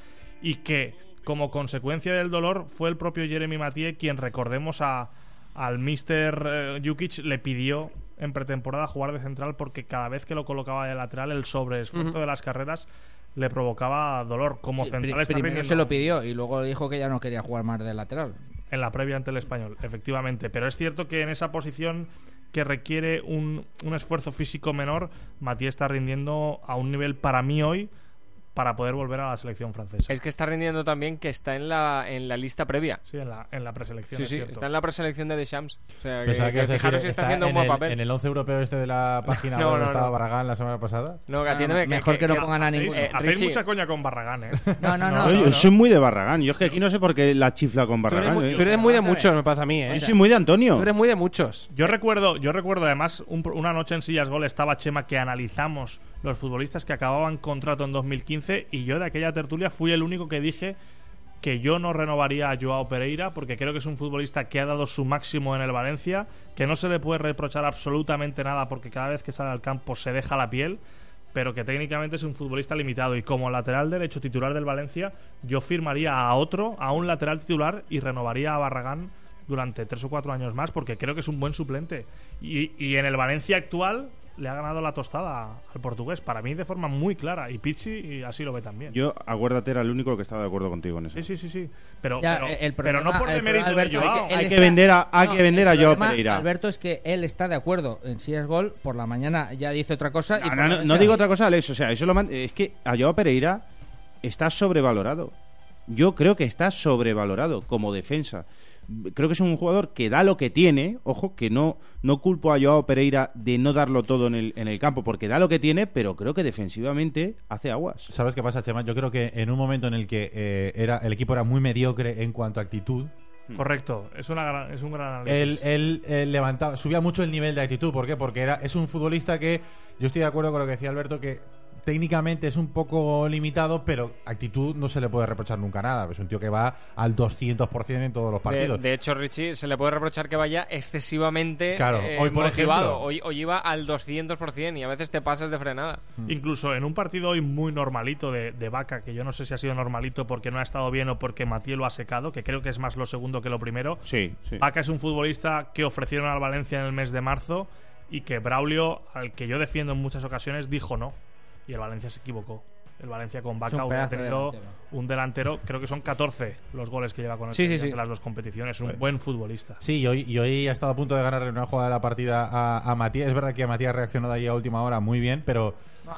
y que como consecuencia del dolor fue el propio Jeremy Mathieu quien recordemos a, al Mr. eh, Jukic le pidió en pretemporada jugar de central porque cada vez que lo colocaba de lateral el sobreesfuerzo de las carreras le provocaba dolor como Sí, central está primero rindiendo se lo pidió y luego dijo que ya no quería jugar más de lateral. en la previa ante el español, efectivamente. Pero es cierto que en esa posición que requiere un, un esfuerzo físico menor, Matías está rindiendo a un nivel para mí hoy para poder volver a la selección francesa. Es que está rindiendo también que está en la, en la lista previa. Sí, en la, en la preselección. Sí, es sí, cierto. está en la preselección de Deschamps. O sea, que, que que fijaros si está, haciendo en un buen el- papel. En el 11 europeo este de la página No, donde no, estaba no. Barragán la semana pasada. No, que atiéndeme. mejor que no pongan a ninguno. eh, Hacéis mucha coña con Barragán, ¿eh? No, no, no. Yo- no, yo no. soy muy de Barragán. Yo es que aquí no sé por qué la chifla con Tú eres, Barragán. muy, ¿eh? tú eres muy de muchos, me parece a mí, ¿eh? Yo soy muy de Antonio. Tú eres muy de muchos. Yo recuerdo, yo recuerdo además un una noche en Sillas Gol estaba Chema que analizamos los futbolistas que acababan contrato en 2015 y yo de aquella tertulia fui el único que dije que yo no renovaría a Joao Pereira porque creo que es un futbolista que ha dado su máximo en el Valencia, que no se le puede reprochar absolutamente nada porque cada vez que sale al campo se deja la piel, pero que técnicamente es un futbolista limitado y como lateral derecho titular del Valencia, yo firmaría a otro, a un lateral titular y renovaría a Barragán durante tres o cuatro años más porque creo que es un buen suplente. Y, y en el Valencia actual le ha ganado la tostada al portugués, para mí de forma muy clara. Y Pizzi y así lo ve también. Yo, acuérdate, era el único que estaba de acuerdo contigo en eso. Sí, sí, sí, sí. Pero, Ya, pero, el pero no problema- por el demérito problema, de Alberto, Joao. Hay que está- vender a- hay que vender a Joao problema, Pereira. Alberto, es que él está de acuerdo en si es gol, por la mañana ya dice otra cosa. y No, por no, no, no digo otra cosa, Alex. O sea, eso lo man- es que a Joao Pereira está sobrevalorado. Yo creo que está sobrevalorado como defensa. Creo que es un jugador que da lo que tiene. Ojo, que no, no culpo a Joao Pereira de no darlo todo en el, en el campo, porque da lo que tiene, pero creo que defensivamente hace aguas. ¿Sabes qué pasa, Chema? Yo creo que en un momento en el que eh, era el equipo era muy mediocre en cuanto a actitud, Correcto, es, una gran- es un gran él, análisis. él, eh, levantaba, subía mucho el nivel de actitud. ¿Por qué? Porque era, es un futbolista que, yo estoy de acuerdo con lo que decía Alberto, que técnicamente es un poco limitado, pero actitud no se le puede reprochar nunca nada. Es un tío que va al 200% en todos los De, partidos. de hecho, Richie se le puede reprochar que vaya excesivamente Claro, eh, hoy, por motivado. ejemplo- Hoy, hoy iba al 200% y a veces te pasas de frenada. Incluso en un partido hoy muy normalito de, de Vaca, que yo no sé si ha sido normalito porque no ha estado bien o porque Matías lo ha secado, que creo que es más lo segundo que lo primero. Sí, sí. Vaca es un futbolista que ofrecieron al Valencia en el mes de marzo y que Braulio, al que yo defiendo en muchas ocasiones, dijo no. Y el Valencia se equivocó. El Valencia con Vaca de tenido delantero. un delantero, creo que son 14 los goles que lleva con el Sí, las dos competiciones. Un buen futbolista. Sí, y hoy, y hoy ha estado a punto de ganarle una jugada de la partida a, a Matías. Es verdad que Matías reaccionó de ahí a última hora muy bien, pero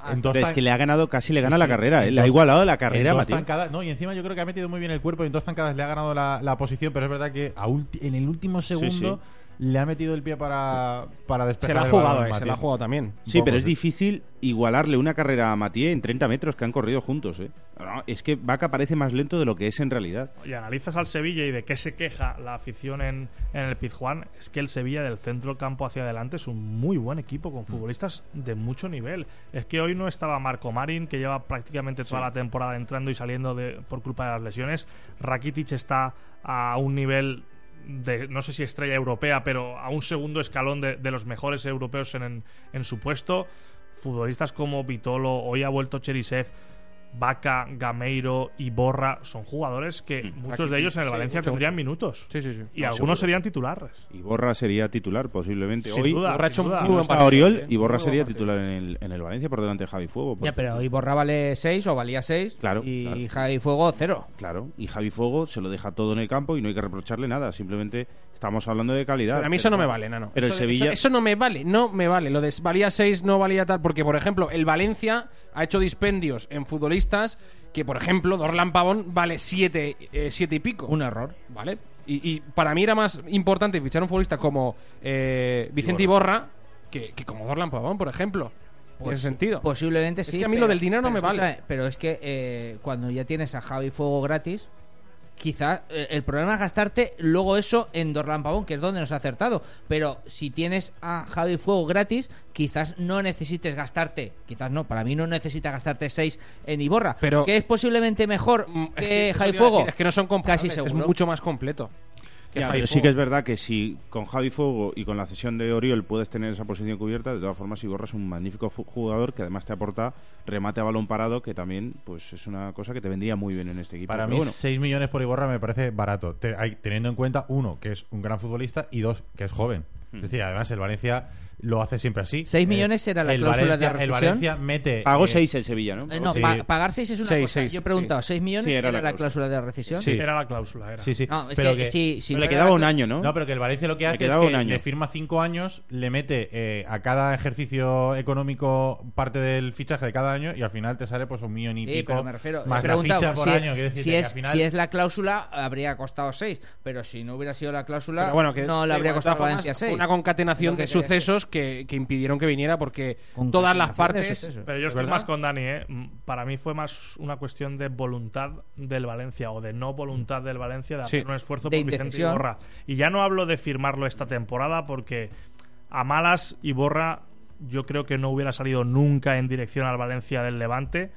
en dos Es que le ha ganado, casi le gana Sí, la sí. carrera. ¿eh? Le ha igualado la carrera, Matías. no, y encima yo creo que ha metido muy bien el cuerpo y en dos zancadas le ha ganado la, la posición, pero es verdad que a en el último segundo le ha metido el pie para, para despejar Se la ha jugado, eh, se la ha jugado también. Sí, pero es difícil igualarle una carrera a Matías en 30 metros que han corrido juntos. ¿eh? No, es que Vaca parece más lento de lo que es en realidad. y analizas al Sevilla y de qué se queja la afición en, en el Pizjuán, es que el Sevilla del centro del campo hacia adelante es un muy buen equipo con futbolistas de mucho nivel. Es que hoy no estaba Marco Marín, que lleva prácticamente toda la temporada entrando y saliendo de, por culpa de las lesiones. Rakitic está a un nivel de, no sé si estrella europea, pero a un segundo escalón de, de los mejores europeos en, en su puesto. Futbolistas como Vitolo, hoy ha vuelto Cherisev, Vaca, Gameiro y Borra son jugadores que muchos de ellos en el sí, Valencia mucho, tendrían mucho. minutos. Sí, sí, sí. Y No, algunos seguro. serían titulares. Y Borra sería titular posiblemente. Sin Hoy duda, Borra sin un duda. no está Oriol eh. y Borra sería titular en el, en el Valencia por delante de Javi Fuego. Ya, pero Iborra vale 6 o valía 6 Claro, y claro. Javi Fuego 0. Claro, y Javi Fuego se lo deja todo en el campo y no hay que reprocharle nada. Simplemente estamos hablando de calidad. Pero a mí eso no me vale, Nano. Pero el eso, Sevilla- eso- eso no me vale, no me vale. Lo de valía 6 no valía tal, porque, por ejemplo, el Valencia ha hecho dispendios en futbolistas que, por ejemplo, Dorlan Pavón vale 7 siete y pico. Un error. ¿Vale? Y, y para mí era más importante fichar un futbolista como eh, Vicente Iborra que, que como Dorlan Pavón, por ejemplo. en ese sentido. Posiblemente Es sí. que a mí lo del dinero no me vale. Pero es que eh, cuando ya tienes a Javi Fuego gratis, quizá eh, el problema es gastarte luego eso en Dorlan Pavón, que es donde nos ha acertado. Pero si tienes a Javi Fuego gratis, quizás no necesites gastarte, quizás no, para mí no necesitas gastarte 6 en Iborra. Pero- que es posiblemente mejor Mm, es que Javi Fuego. decir, Es que no son Casi seguro. Es mucho más completo. Que Ya, Javi pero sí que es verdad que si con Javi Fuego y con la cesión de Oriol puedes tener esa posición cubierta, de todas formas Iborra es un magnífico jugador que además te aporta remate a balón parado, que también pues es una cosa que te vendría muy bien en este equipo. Para Pero mí, bueno, 6 millones por Iborra me parece barato, teniendo en cuenta, uno, que es un gran futbolista y dos, que es joven. Hmm. Es decir, además el Valencia lo hace siempre así. Seis Eh, millones era la el cláusula de Valencia- El rescisión. Valencia mete. Pagó eh, 6 el Sevilla, ¿no? Eh, no, Sí. pa- pagar 6 es una Seis, cosa. seis, Yo he preguntado, sí. ¿6 millones Sí, era era, la la cláusula. de rescisión? Sí. Era la cláusula, era. Sí, sí. No, es pero que, si, si le no era quedaba un año, ¿no? No, pero que el Valencia lo que Le hace es que un año. le firma cinco años, le mete eh, a cada ejercicio económico parte del fichaje de cada año y al final te sale pues un millón y Sí, pico pero me refiero. más la ficha por si, año. si decirte que es, al final- si es la cláusula, habría costado 6. Pero si no hubiera sido la cláusula, que no le habría de costado a Valencia formas, 6. fue Una concatenación que de sucesos que, que impidieron que viniera porque todas las partes. Pero yo ¿Es estoy verdad? más con Dani, ¿eh? Mm, Para mí fue más una cuestión de voluntad del Valencia o de no voluntad del Valencia de Sí. hacer un esfuerzo De por Vicente. Iborra. Y ya no hablo de firmarlo esta temporada porque a malas Iborra yo creo que no hubiera salido nunca en dirección al Valencia del Levante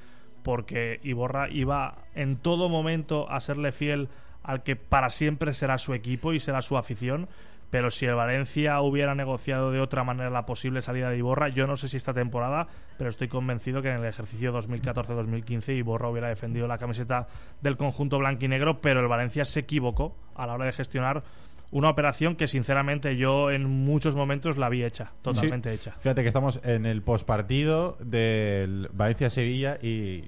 porque Iborra iba en todo momento a serle fiel al que para siempre será su equipo y será su afición. Pero si el Valencia hubiera negociado de otra manera la posible salida de Iborra, yo no sé si esta temporada, pero estoy convencido que en el ejercicio 2014-2015 Iborra hubiera defendido la camiseta del conjunto blanquinegro, pero el Valencia se equivocó a la hora de gestionar una operación que sinceramente yo en muchos momentos la vi hecha, totalmente hecha. Fíjate que estamos en el postpartido del Valencia-Sevilla y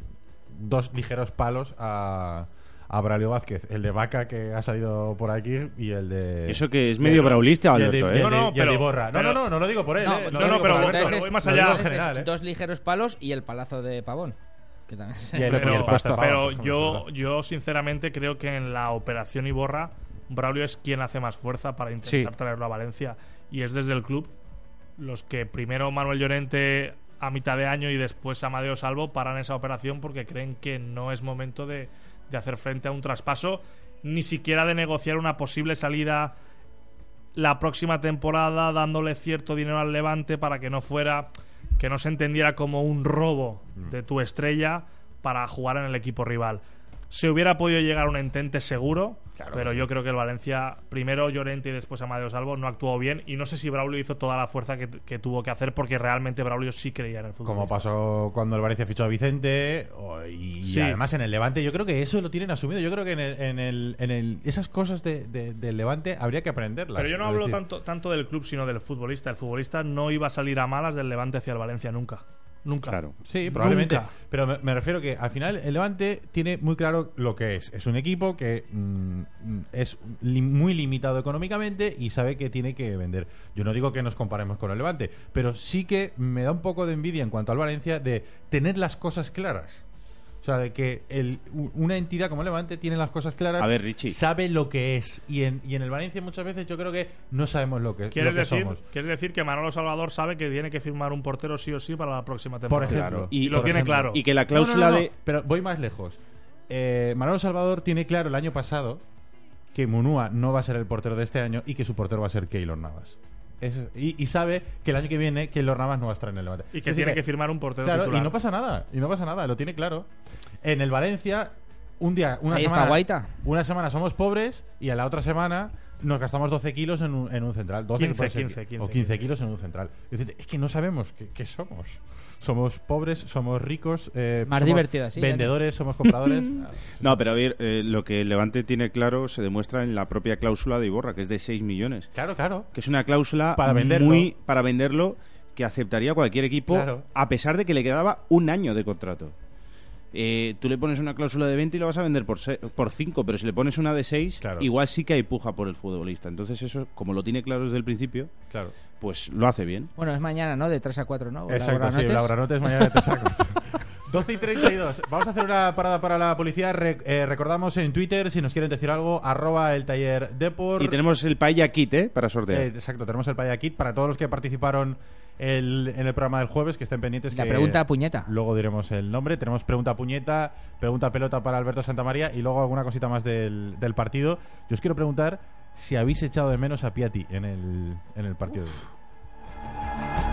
dos ligeros palos a, a Braulio Vázquez. El de Vaca que ha salido por aquí y el de. Eso que es medio braulista, Alberto, ¿eh? No, no, y el de pero- Iborra. No, no, no, no lo digo por él. No, eh, no, pero Alberto, voy más allá. general, ¿eh? Dos ligeros palos y el palazo de Pavón. Que también Pero, pero yo, yo sinceramente creo que en la operación Iborra, Braulio es quien hace más fuerza para intentar Sí. traerlo a Valencia. Y es desde el club los que primero Manuel Llorente a mitad de año y después Amadeo Salvo paran esa operación porque creen que no es momento de, de hacer frente a un traspaso, ni siquiera de negociar una posible salida la próxima temporada dándole cierto dinero al Levante para que no fuera que no se entendiera como un robo de tu estrella para jugar en el equipo rival. Se hubiera podido llegar a un entente seguro, pero yo creo que el Valencia, primero Llorente y después Amadeo Salvo, no actuó bien. Y no sé si Braulio hizo toda la fuerza que, que tuvo que hacer, porque realmente Braulio sí creía en el fútbol. Como pasó cuando el Valencia fichó a Vicente y Sí. además en el Levante, yo creo que eso lo tienen asumido. Yo creo que en, el, en, el, en el- esas cosas de, de- del Levante habría que aprenderlas. Pero yo no hablo decir, tanto, tanto del club, sino del futbolista. El futbolista no iba a salir a malas del Levante hacia el Valencia nunca. Nunca. Claro. Sí, probablemente. Nunca. Pero me, me refiero que al final el Levante tiene muy claro lo que es. Es un equipo que mm, mm, es li- muy limitado económicamente y sabe que tiene que vender. Yo no digo que nos comparemos con el Levante, pero sí que me da un poco de envidia en cuanto al Valencia de tener las cosas claras. O sea, de que el- una entidad como el Levante tiene las cosas claras, A ver, Richie. sabe lo que es. Y en, y en el Valencia muchas veces yo creo que no sabemos lo que, lo ¿Quieres que decir, somos. ¿Quieres decir que Manolo Salvador sabe que tiene que firmar un portero sí o sí para la próxima Por temporada? ejemplo. Claro. Y, lo por tiene ejemplo. claro. Y que la No, no, cláusula no, no, de. Pero voy más lejos. Eh, Manolo Salvador tiene claro el año pasado que Munúa no va a ser el portero de este año y que su portero va a ser Keylor Navas. Es- y, y sabe que el año que viene Keylor Navas no va a estar en el Levante. Y que Es decir tiene que firmar un portero Claro, titular. y no pasa nada. Y no pasa nada, lo tiene claro. En el Valencia, un día, una Ahí está semana. Guaita. Una semana somos pobres y a la otra semana nos gastamos 12 kilos en un, en un central. 12 que 15, puede ser- 15, 15, o 15 kilos en un central. Es decir, es que no sabemos qué, qué somos. Somos pobres, somos ricos, eh, Más somos divertido así, vendedores, somos compradores. No, pero a ver, eh, lo que el Levante tiene claro se demuestra en la propia cláusula de Iborra, que es de 6 millones. claro, claro. Que es una cláusula Para venderlo. muy para venderlo que aceptaría cualquier equipo, Claro. a pesar de que le quedaba un año de contrato. Eh, tú le pones una cláusula de 20 y lo vas a vender por, se- por 5, pero si le pones una de 6, Claro. igual sí que hay puja por el futbolista. Entonces eso, como lo tiene claro desde el principio, Claro. pues lo hace bien. Bueno, es mañana, ¿no? De 3 a 4, ¿no? Exacto, sí, Laura Notes mañana te saco. 12 y 32. Vamos a hacer una parada para la policía. Re- eh, recordamos en Twitter, si nos quieren decir algo, arroba el taller Depor. Y tenemos el Paella Kit, ¿eh? Para sortear. Eh, exacto, tenemos el Paya Kit para todos los que participaron el- en el programa del jueves, que estén pendientes. La que pregunta puñeta. Luego diremos el nombre. Tenemos pregunta puñeta, pregunta pelota para Alberto Santamaría y luego alguna cosita más del, del partido. Yo os quiero preguntar si habéis echado de menos a Piatti en el, en el partido. de hoy.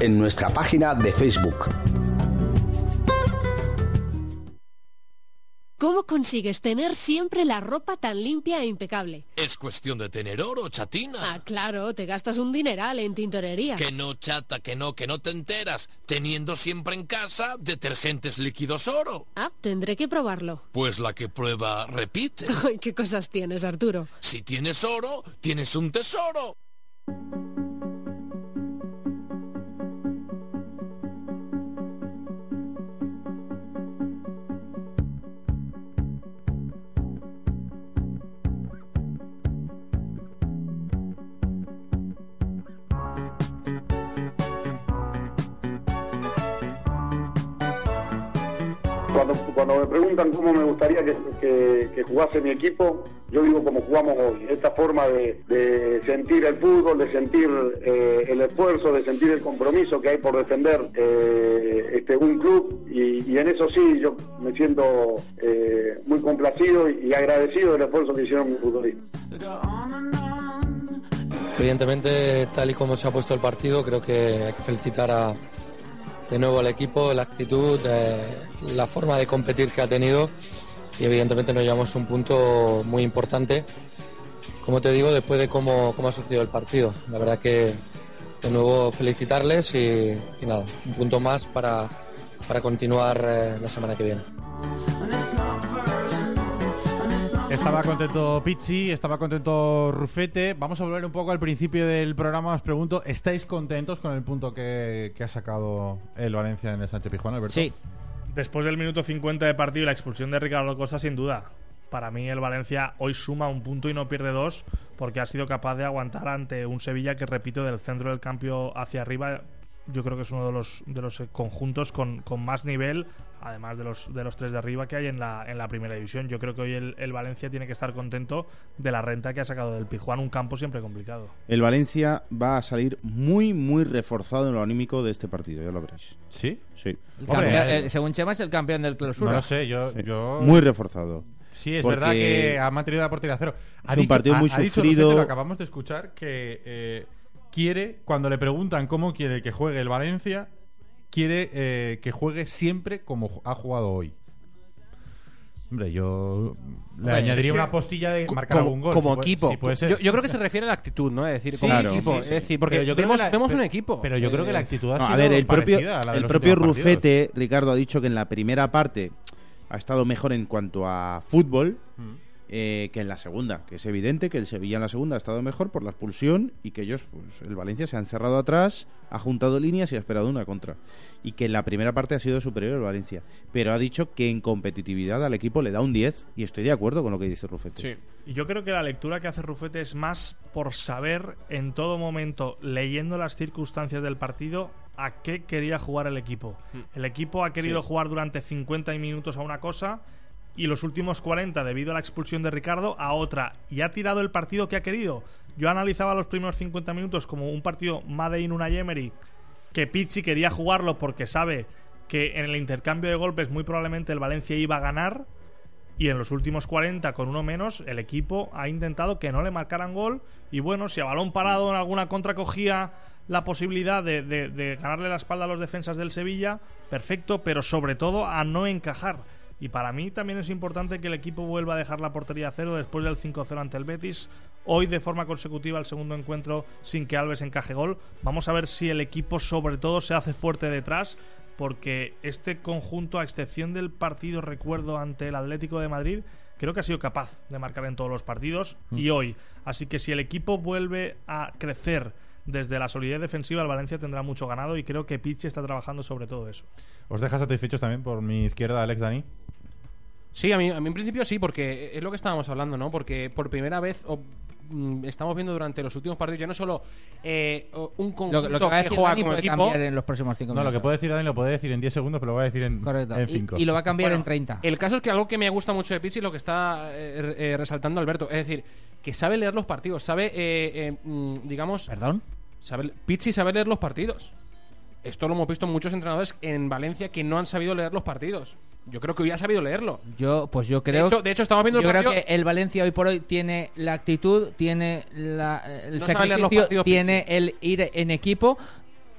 en nuestra página de Facebook. ¿Cómo consigues tener siempre la ropa tan limpia e impecable? Es cuestión de tener oro, chatina. Ah, claro, te gastas un dineral en tintorería. Que no, chata, que no, que no te enteras. Teniendo siempre en casa detergentes líquidos oro. Ah, tendré que probarlo. Pues la que prueba repite. Ay, qué cosas tienes, Arturo. Si tienes oro, tienes un tesoro. Cuando, me preguntan cómo me gustaría que, jugase mi equipo, yo digo como jugamos hoy. Esta forma de, sentir el fútbol, de sentir eh, el esfuerzo, de sentir el compromiso que hay por defender eh, este, un club. Y, en eso sí, yo me siento eh, muy complacido y, y agradecido del esfuerzo que hicieron mis futbolistas. Evidentemente, tal y como se ha puesto el partido, creo que hay que felicitar a, de nuevo al equipo, la actitud, eh, la forma de competir que ha tenido y evidentemente nos llevamos un punto muy importante, como te digo, después de cómo, cómo ha sucedido el partido. La verdad que de nuevo felicitarles y, nada, un punto más para, para continuar eh, la semana que viene. Estaba contento Pizzi, estaba contento Rufete. Vamos a volver un poco al principio del programa. Os pregunto, ¿estáis contentos con el punto que, que ha sacado el Valencia en el Sánchez Pijuán, Alberto? Sí. Después del minuto 50 de partido y la expulsión de Ricardo Costa, sin duda. Para mí el Valencia hoy suma un punto y no pierde dos porque ha sido capaz de aguantar ante un Sevilla que, repito, del centro del campo hacia arriba, yo creo que es uno de los, de los eh, conjuntos con, con más nivel, además de los, de los tres de arriba que hay en la, en la primera división. Yo creo que hoy el, el Valencia tiene que estar contento de la renta que ha sacado del Pijuán, un campo siempre complicado. El Valencia va a salir muy, muy reforzado en lo anímico de este partido, ya lo veréis. ¿Sí? Sí. El campeón- eh, según Chema es el campeón del clausura. No lo sé, yo... yo... Muy reforzado. Sí, es verdad que ha mantenido la portería a cero. Es un partido muy ha dicho sufrido. Rufete, lo acabamos de escuchar, que eh, quiere, cuando le preguntan cómo quiere que juegue el Valencia, quiere eh, que juegue siempre como ha jugado hoy. Hombre, yo le Hombre, añadiría es que una postilla de marcar como- algún gol. Como si puede- equipo. si puede ser. Yo, yo creo que se refiere a la actitud, ¿no? Es decir, Sí, como claro, equipo. sí, sí. Es decir, porque yo creo vemos, que la- vemos pero- un equipo. pero yo creo que la actitud ha No, a sido ver, el propio, a la de el propio partidos. Rufete, Ricardo, ha dicho que en la primera parte ha estado mejor en cuanto a fútbol eh, que en la segunda. Que es evidente que el Sevilla en la segunda ha estado mejor por la expulsión y que ellos, pues, el Valencia se ha encerrado atrás, ha juntado líneas y ha esperado una contra. Y que en la primera parte ha sido superior el Valencia. Pero ha dicho que en competitividad al equipo le da un 10 y estoy de acuerdo con lo que dice Rufete. Y yo creo que la lectura que hace Rufete es más por saber en todo momento, leyendo las circunstancias del partido, a qué quería jugar el equipo. El equipo ha querido Sí. jugar durante 50 minutos a una cosa y los últimos 40, debido a la expulsión de Ricardo, a otra. Y ha tirado el partido que ha querido. Yo analizaba los primeros 50 minutos como un partido Made in una Emery que Pizzi quería jugarlo porque sabe que en el intercambio de golpes muy probablemente el Valencia iba a ganar y en los últimos 40 con uno menos el equipo ha intentado que no le marcaran gol y bueno, si a balón parado en alguna contra cogía la posibilidad de ganarle la espalda a los defensas del Sevilla, perfecto, pero sobre todo a no encajar. Y para mí también es importante que el equipo vuelva a dejar la portería a cero después del 5-0 ante el Betis. Hoy de forma consecutiva el segundo encuentro sin que Alves encaje gol. Vamos a ver si el equipo sobre todo se hace fuerte detrás porque este conjunto, a excepción del partido, recuerdo, ante el Atlético de Madrid, creo que ha sido capaz de marcar en todos los partidos y hoy. Así que si el equipo vuelve a crecer desde la solidez defensiva, el Valencia tendrá mucho ganado y creo que Pichi está trabajando sobre todo eso. ¿Os deja satisfechos también por mi izquierda, Alex Dani? Sí, a mí, a mí en principio sí, porque es lo que estábamos hablando, ¿no? Porque por primera vez, o mm, estamos viendo durante los últimos partidos ya no solo eh, un Lo, conjunto lo que va a que decir juega Dani como puede equipo. cambiar en los próximos cinco No, lo que puede decir Dani lo puede decir en 10 segundos, pero lo voy a decir en, Correcto. Y- 5. y lo va a cambiar Bueno, en 30. El caso es que algo que me gusta mucho de Pizzi lo que está eh, eh, resaltando Alberto, es decir, que sabe leer los partidos, sabe, eh, eh, mm, digamos... ¿Perdón? Sabe, Pizzi sabe leer los partidos. Esto lo hemos visto muchos entrenadores en Valencia que no han sabido leer los partidos. Yo creo que hoy ha sabido leerlo. Yo, pues yo creo. hecho- de hecho, estamos viendo el Yo creo partido- que el Valencia hoy por hoy tiene la actitud, tiene la, el No sacrificio, partidos, tiene el ir en equipo.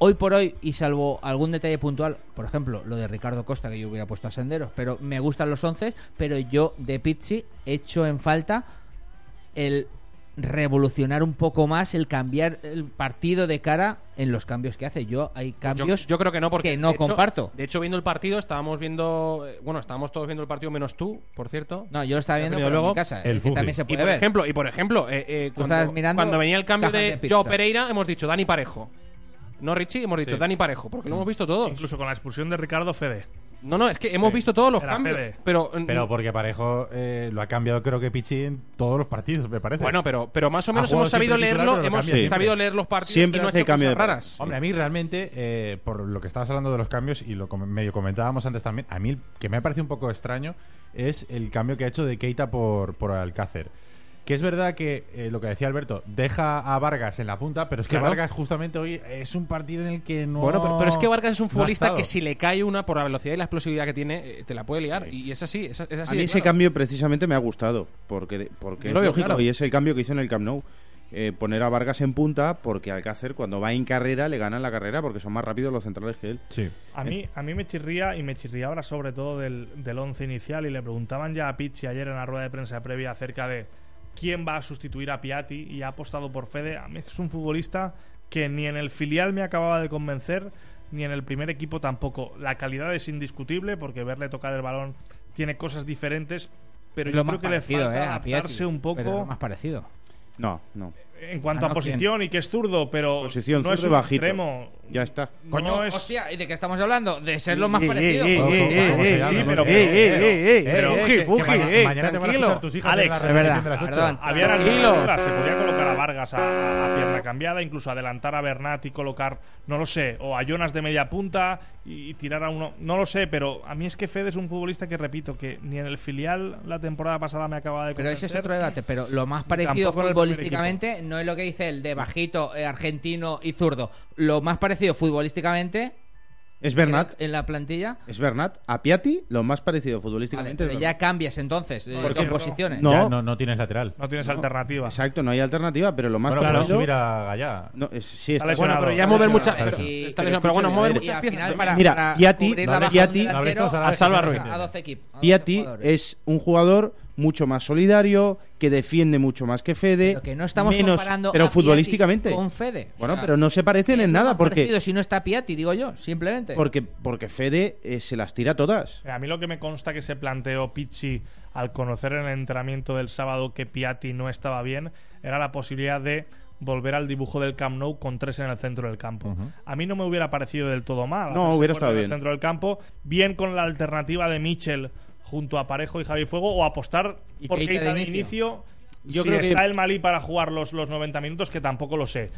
Hoy por hoy, y salvo algún detalle puntual, por ejemplo, lo de Ricardo Costa, que yo hubiera puesto a Senderos, pero me gustan los once, pero yo de Pizzi echo en falta el revolucionar un poco más, el cambiar el partido de cara en los cambios que hace. Yo hay cambios yo, yo creo que no, porque que no de hecho- comparto. De hecho, viendo el partido, estábamos viendo. eh, Bueno, estábamos todos viendo el partido menos tú, por cierto. No, yo lo estaba Que viendo en luego. mi casa, El que Fuji. también se y puede por ver. ejemplo, y por ejemplo, eh, eh, cuando, venía el cambio de, de. Joe Pereira, hemos dicho Dani Parejo. No Richie, hemos dicho Sí. Dani Parejo, porque lo hemos visto todos. Incluso con la expulsión de Ricardo Fede. No, no, es que hemos visto todos los Era cambios. Fede. Pero, mm, Pero porque Parejo eh, lo ha cambiado, creo que Pichi en todos los partidos, me parece. Bueno, pero, pero más o menos hemos sabido titular, leerlo, pero lo hemos siempre. sabido leer los partidos Siempre y no hace hecho cosas de raras. Hombre, a mí realmente, eh, por lo que estabas hablando de los cambios y lo com- medio comentábamos antes también, a mí que me ha parecido un poco extraño es el cambio que ha hecho de Keita por, por Alcácer. Que es verdad que eh, lo que decía Alberto, deja a Vargas en la punta, pero es que Claro. Vargas justamente hoy es un partido en el que no. Bueno, pero, pero es que Vargas es un futbolista que si le cae una por la velocidad y la explosividad que tiene, eh, te la puede liar. Y es así, es, es así. a mí ese claro. cambio precisamente me ha gustado, porque, porque es lo veo lógico, claro. y es el cambio que hizo en el Camp Nou. Eh, poner a Vargas en punta, porque Alcácer cuando va en carrera le ganan la carrera porque son más rápidos los centrales que él. Sí. A mí, a mí me chirría y me chirría ahora sobre todo del, del once inicial y le preguntaban ya a Pizzi ayer en la rueda de prensa previa acerca de quién va a sustituir a Piatti y ha apostado por Fede. A mí es un futbolista que ni en el filial me acababa de convencer ni en el primer equipo tampoco. La calidad es indiscutible porque verle tocar el balón tiene cosas diferentes, pero yo lo creo que le falta eh, a adaptarse Piatti, un pero poco lo más parecido. No, no. En cuanto Ah, a no, ¿quién? posición y que es zurdo, pero Posición, no es zurdo un bajito. extremo. Ya está. Coño, No es- hostia, ¿y de qué estamos hablando? De ser lo más parecido. eh, ¿Cómo- eh, eh, eh, sí, pero- Eh, eh, eh, eh, eh, mañana- te van a escuchar tus hijas la Alex, verdad, de. Había Tranquilo. alternativas, se podía colocar a Vargas a, a- a pierna cambiada, incluso adelantar a Bernat y colocar, no lo sé, o a Jonas de media punta y, tirar a uno, no lo sé, pero a mí es que Fede es un futbolista que repito que ni en el filial la temporada pasada me acaba de Pero ese es otro debate. Pero lo más parecido futbolísticamente no es lo que dice el de bajito, eh, argentino y zurdo. Lo más parecido futbolísticamente Es Bernat. en la plantilla. Es Bernat. A Piatti, lo más parecido Vale, futbolísticamente pero es ya cambias entonces eh, con no- posiciones. No. Ya no, no tienes lateral. No tienes alternativa. Exacto, no hay alternativa, pero lo más Bueno, pero parecido- subir a Gallá. No, es- sí, Está. Bueno, pero ya mover muchas. Pero- pero pero bueno, mover muchas piezas. Mira, Piatti- no de Piatti- no a, Salva Ruiz. a 12 equipos. a 12 Piatti es un jugador mucho más solidario, que defiende mucho más que Fede. Pero que no estamos menos, comparando pero a Piatti futbolísticamente. con Fede. Bueno, O sea, pero no se parecen ¿qué en nada porque parecido si no está Piatti, digo yo, simplemente. porque porque Fede eh, se las tira todas. A mí lo que me consta que se planteó Pizzi al conocer en el entrenamiento del sábado que Piatti no estaba bien era la posibilidad de volver al dibujo del Camp Nou con tres en el centro del campo. A mí no me hubiera parecido del todo mal. No, hubiera estado en el bien. centro del campo, bien con la alternativa de Mitchell junto a Parejo y Javi Fuego o apostar Y por Keita Keita de inicio. inicio. Yo si creo que- está el Malí para jugar los, los 90 minutos, que tampoco lo sé.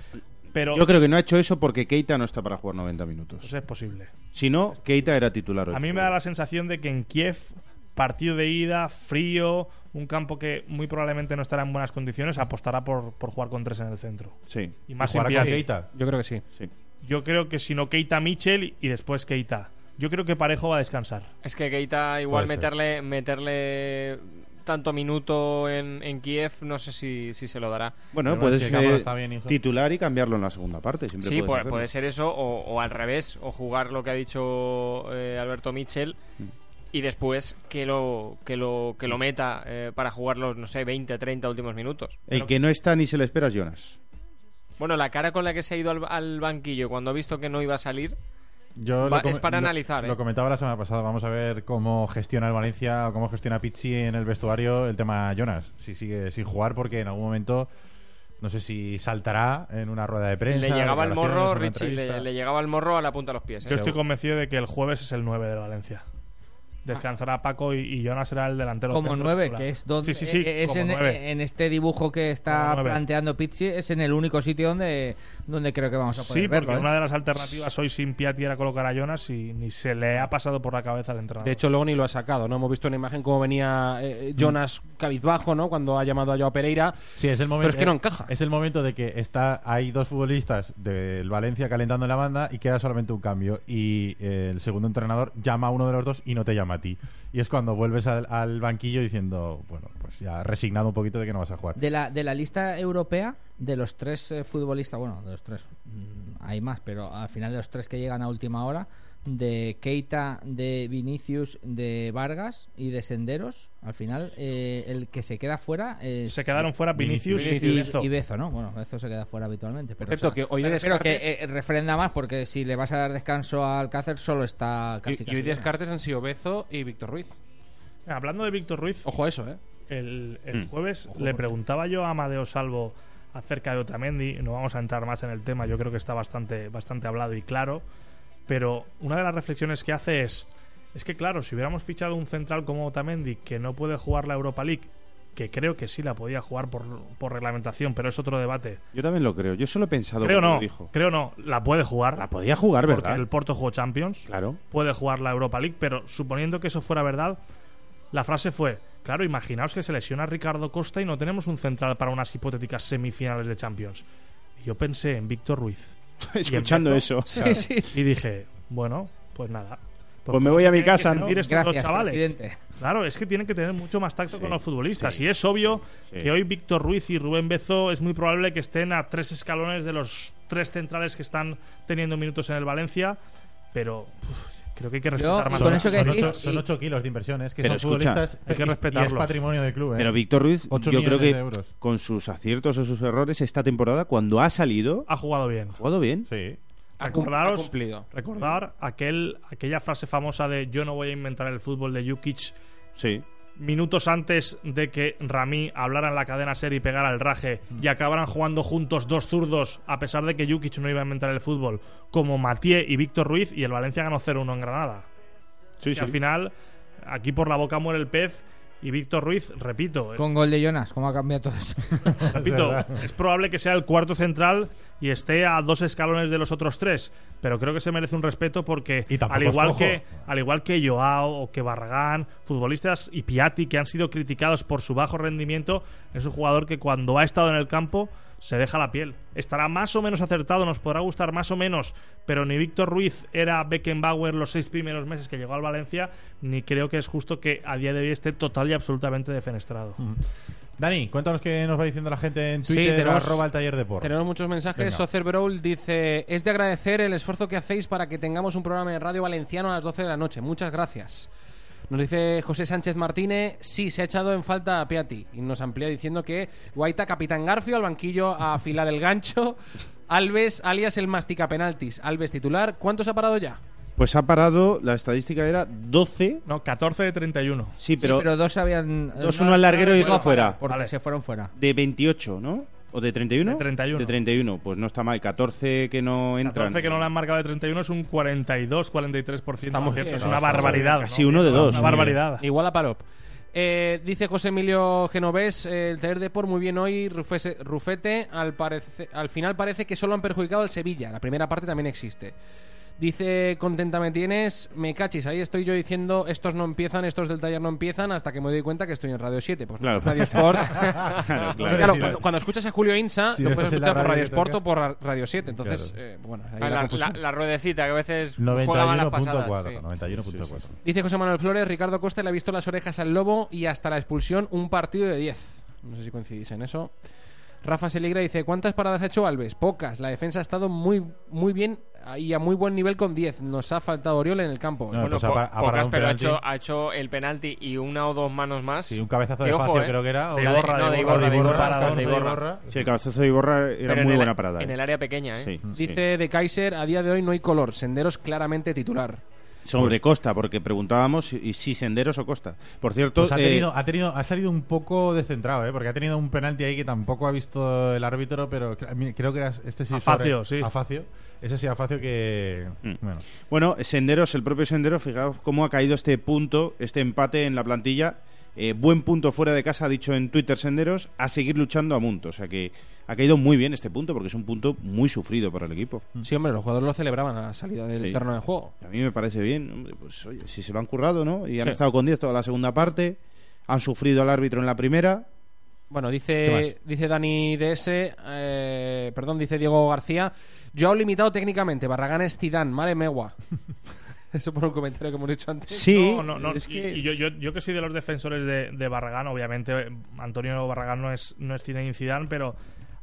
Pero Yo creo que no ha hecho eso porque Keita no está para jugar 90 minutos. pues es posible. Si no, Keita era titular hoy. A mí me da la sensación de que en Kiev, partido de ida, frío, un campo que muy probablemente no estará en buenas condiciones, apostará por, por jugar con tres en el centro. Sí. Y más ¿Jugará sin. Keita? Yo creo que sí. Sí. Yo creo que si no Keita Mitchell y después Keita. Yo creo que Parejo va a descansar. Es que Keita igual Puede ser. meterle meterle tanto minuto en, en Kiev, no sé si, si se lo dará. Bueno, Pero puedes ser bien, titular y cambiarlo en la segunda parte. Siempre Sí, puede, ser eso, o, o al revés, o jugar lo que ha dicho eh, Alberto Mitchell Mm. y después que lo que lo que lo meta eh, para jugar los, no sé, 20, 30 últimos minutos. El que no está ni se le espera es Jonas. Bueno, la cara con la que se ha ido al, al banquillo cuando ha visto que no iba a salir, Yo Va- lo com- es para lo- analizar, ¿eh? Lo comentaba la semana pasada. Vamos a ver cómo gestiona el Valencia o cómo gestiona Pizzi en el vestuario el tema Jonas. Si sigue sin jugar, porque en algún momento no sé si saltará en una rueda de prensa. le llegaba el morro, Richie, le llegaba el morro a la punta de los pies. ¿eh? Yo estoy convencido de que el jueves es el 9 de Valencia. Descansará Paco y, y Jonas será el delantero. Como nueve, que es donde Sí, sí, sí, es en, este dibujo que está planteando Pizzi, es en el único sitio donde, donde creo que vamos a poder Sí, verlo. porque ¿eh? una de las alternativas hoy sin Piatti era colocar a Jonas y ni se le ha pasado por la cabeza al entrenador. De hecho, luego ni lo ha sacado, ¿no? Hemos visto una imagen como venía eh, Jonas cabizbajo, ¿no? Cuando ha llamado a Joao Pereira. Sí, es el momento. Pero es que no encaja. Es el momento de que está hay dos futbolistas del Valencia calentando en la banda y queda solamente un cambio. Y eh, el segundo entrenador llama a uno de los dos y no te llama a ti. Y es cuando vuelves al, al banquillo diciendo, bueno, pues ya resignado un poquito de que no vas a jugar. De la, de la lista europea, de los tres eh, futbolistas, bueno, de los tres, mm, hay más, pero al final de los tres que llegan a última hora, de Keita, de Vinicius, de Vargas y de Senderos, al final eh, el que se queda fuera es... Se quedaron fuera Vinicius y y, Bezo. y Bezo, ¿no? Bueno, Bezo se queda fuera habitualmente. Pero, Cierto o sea, que hoy pero- pero que eh, refrenda más porque si le vas a dar descanso al Alcácer solo está Y, casi, y casi hoy bien. descartes han sido Bezo y Víctor Ruiz. Hablando de Víctor Ruiz, Ojo a eso, ¿eh? el, el Mm. jueves Ojo, le preguntaba yo a Amadeo Salvo acerca de Otamendi. No vamos a entrar más en el tema, yo creo que está bastante, bastante hablado y claro. Pero una de las reflexiones que hace es: es que, claro, si hubiéramos fichado un central como Otamendi que no puede jugar la Europa League, que creo que sí la podía jugar por, por reglamentación, pero es otro debate. Yo también lo creo. Yo solo he pensado Creo no, lo dijo. creo no, la puede jugar. La podía jugar, Porque ¿verdad? el Porto jugó Champions. Claro. Puede jugar la Europa League, pero suponiendo que eso fuera verdad, la frase fue: Claro, imaginaos que se lesiona Ricardo Costa y no tenemos un central para unas hipotéticas semifinales de Champions. Y yo pensé en Víctor Ruiz. Escuchando eso. Claro. Sí, Y dije: Bueno, pues nada. Pues me voy a mi casa, ¿no? estos dos Gracias, chavales. presidente. Claro, es que tienen que tener mucho más tacto Sí, con los futbolistas. sí, y es obvio sí. que hoy Víctor Ruiz y Rubén Bezo es muy probable que estén a tres escalones de los tres centrales que están teniendo minutos en el Valencia. Pero uf, creo que hay que respetar más. con eso que son, decís- son ocho kilos de inversiones que Pero son escucha, futbolistas hay que y, es respetarlos. patrimonio del club. ¿eh? Pero Víctor Ruiz, Ocho yo creo que de euros. con sus aciertos o sus errores esta temporada, cuando ha salido, Ha jugado bien. ha jugado bien. Sí. Recordaros, ha cumplido. recordar aquel, aquella frase famosa de yo no voy a inventar el fútbol de Jukic Sí. Minutos antes de que Rami hablara en la cadena ser y pegara el raje y acabaran jugando juntos dos zurdos, a pesar de que Jukic no iba a inventar el fútbol, como Matié y Víctor Ruiz, y el Valencia ganó 0-1 en Granada. Sí, sí. al final, aquí por la boca muere el pez, y Víctor Ruiz, repito, eh, Con gol de Jonas, ¿cómo ha cambiado todo esto? repito, es probable que sea el cuarto central y esté a dos escalones de los otros tres, pero creo que se merece un respeto porque al igual que al igual que Joao o que Barragán, futbolistas y Piatti que han sido criticados por su bajo rendimiento, es un jugador que cuando ha estado en el campo se deja la piel. Estará más o menos acertado, nos podrá gustar más o menos, pero ni Víctor Ruiz era Beckenbauer los seis primeros meses que llegó al Valencia, ni creo que es justo que a día de hoy esté total y absolutamente defenestrado. Dani, cuéntanos qué nos va diciendo la gente en Sí, Twitter, tenemos- arroba el taller de porro. Tenemos muchos mensajes. Venga. Socer Browl dice: Es de agradecer el esfuerzo que hacéis para que tengamos un programa de radio valenciano a las 12 de la noche. Muchas gracias. Nos dice José Sánchez Martínez: Sí, se ha echado en falta a Piatti. Y nos amplía diciendo que Guaita, capitán Garfio, al banquillo a afilar el gancho. Alves, alias el mastica penaltis. Alves titular. ¿Cuántos ha parado ya? Pues ha parado, la estadística era 12. No, 14 de 31. Sí, Sí, pero, pero dos habían. dos uno al larguero y otro fuera. Porque Vale. se fueron fuera. de 28, ¿no? ¿O de 31? De 31. De 31, pues no está mal. 14 que no entran. 14 que no le han marcado de 31 es un 42-43%. Está muy por cierto. bien, es una barbaridad. casi ¿no? uno de dos. Una barbaridad. Igual a Parop. Eh, dice José Emilio Genovés, eh, el taller de por muy bien hoy, Rufese- Rufete, al, parece- al final parece que solo han perjudicado al Sevilla, la primera parte también existe. Dice, contenta me tienes, me cachis, ahí estoy yo diciendo, estos no empiezan, estos del taller no empiezan, hasta que me doy cuenta que estoy en Radio 7. Pues no, Claro. Radio Sport. Claro, Claro, claro. cuando, cuando escuchas a Julio Insa, Si lo puedes escuchar por radio Sport toca. o por Ra- Radio 7. Entonces, Claro. eh, bueno, ahí Ah, la la, confusión. la- la ruedecita que a veces juega malas pasadas. 91.4. sí. 91.4. Dice José Manuel Flores, Ricardo Costa le ha visto las orejas al lobo y hasta la expulsión un partido de 10. No sé si coincidís en eso. Rafa Seligra dice, ¿cuántas paradas ha hecho Alves? Pocas. La defensa ha estado muy, muy bien y a muy buen nivel con 10. Nos ha faltado Oriol en el campo. No, Bueno, pues ha po- pocas, pero ha hecho, ha hecho el penalti y una o dos manos más. Sí, un cabezazo de ojo, Facio eh. creo que era. o- De Iborra, no, de de Iborra, de Iborra, Iborra, de Iborra. Sí, el cabezazo de Iborra era Pero muy el- buena parada. En ¿eh? el área pequeña, ¿eh? Sí, Dice de Kaiser, a día de hoy no hay color. Senderos claramente titular. Sobre Costa, porque preguntábamos si, si Senderos o Costa. Por cierto, Pues ha, eh, tenido, ha, tenido, ha salido un poco descentrado, ¿eh? porque ha tenido un penalti ahí que tampoco ha visto el árbitro, pero a creo que era este sí Afacio, sobre- sí. Afacio. Ese sí, Afacio que... Mm. Bueno, Bueno, Senderos, el propio Senderos, fijaos cómo ha caído este punto, este empate en la plantilla. Eh, buen punto fuera de casa, ha dicho en Twitter Senderos, a seguir luchando a Mundo. O sea que ha caído muy bien este punto porque es un punto muy sufrido para el equipo. Sí, hombre, los jugadores lo celebraban a la salida del Sí. terreno de juego. A mí me parece bien, hombre, pues oye, si se lo han currado, ¿no? Y han Sí. estado con 10 toda la segunda parte, han sufrido al árbitro en la primera. Bueno, ¿Qué dice, dice Dani DS, eh, perdón, dice Diego García, yo limitado técnicamente, Barragán es Zidane, mare megua. Eso por un comentario que hemos dicho antes. No, no, no. es y- que- y yo, yo, yo que soy de los defensores de, de Barragán, obviamente Antonio Barragán no es, no es Zinedine Zidane, pero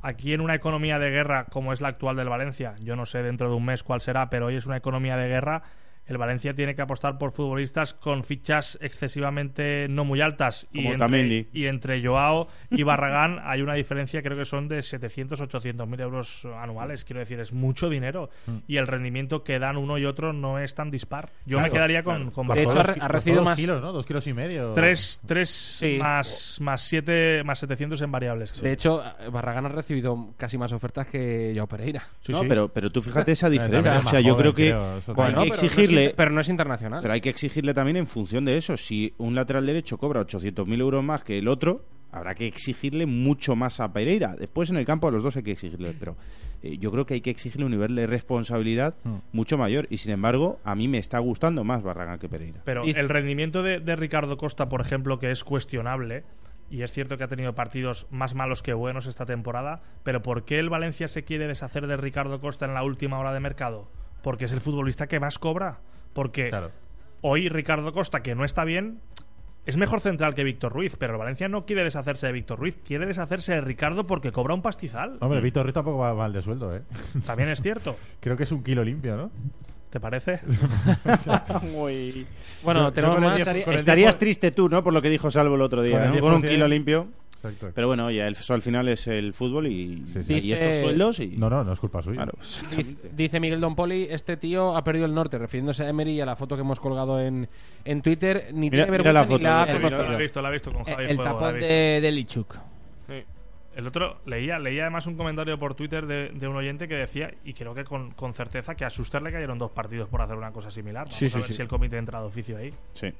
aquí en una economía de guerra como es la actual del Valencia, yo no sé dentro de un mes cuál será, pero hoy es una economía de guerra. El Valencia tiene que apostar por futbolistas con fichas excesivamente no muy altas. y, Como entre, y entre Joao y Barragán hay una diferencia, creo que son de 700, 800 mil euros anuales. Quiero decir, es mucho dinero. Mm. Y el rendimiento que dan uno y otro no es tan dispar. Yo Claro, me quedaría con, claro. con De hecho, dos ha recibido dos más- kilos, ¿no? Dos kilos y medio. Tres, tres más, más siete, más 700 en variables. creo. De hecho, Barragán ha recibido casi más ofertas que Joao Pereira. no, Pero, pero tú fíjate esa diferencia. O sea, yo joven, creo que creo, hay que es exigirle. pero no es internacional. Pero hay que exigirle también en función de eso. Si un lateral derecho cobra 800.000 euros más que el otro, habrá que exigirle mucho más a Pereira. Después en el campo a los dos hay que exigirle, pero eh, yo creo que hay que exigirle un nivel de responsabilidad Mm. mucho mayor. Y sin embargo, a mí me está gustando más Barragán que Pereira. Pero el rendimiento de, de Ricardo Costa, por ejemplo, que es cuestionable, y es cierto que ha tenido partidos más malos que buenos esta temporada, pero ¿por qué el Valencia se quiere deshacer de Ricardo Costa en la última hora de mercado? Porque es el futbolista que más cobra. Porque Claro. hoy Ricardo Costa, que no está bien, es mejor central que Víctor Ruiz, pero el Valencia no quiere deshacerse de Víctor Ruiz, quiere deshacerse de Ricardo porque cobra un pastizal. Hombre, Víctor Ruiz tampoco va mal de sueldo, ¿eh? También es cierto. Creo que es un kilo limpio, ¿no? ¿Te parece? Muy... Bueno, Yo- tenemos yo más. Estarías triste tú, ¿no? Por lo que dijo Salvo el otro día, ¿no? Con un 10%. kilo limpio. Exacto. Pero bueno, ya el- eso al final es el fútbol y, Sí, sí. y estos sueldos. Y, No, no, no es culpa suya. Claro, Dice, Miguel Don Poli, este tío ha perdido el norte, refiriéndose a Emery y a la foto que hemos colgado en, en Twitter. Ni Mira- tiene mira la vergüenza ni foto, la visto, visto, he visto con el Fuego, tapón de, de Lichuk. El otro, leía, leía además un comentario por Twitter de, de un oyente que decía, y creo que con, con certeza, que a Schuster le cayeron dos partidos por hacer una cosa similar. Vamos Sí, a sí, ver sí. si el comité entra de oficio ahí. Sí.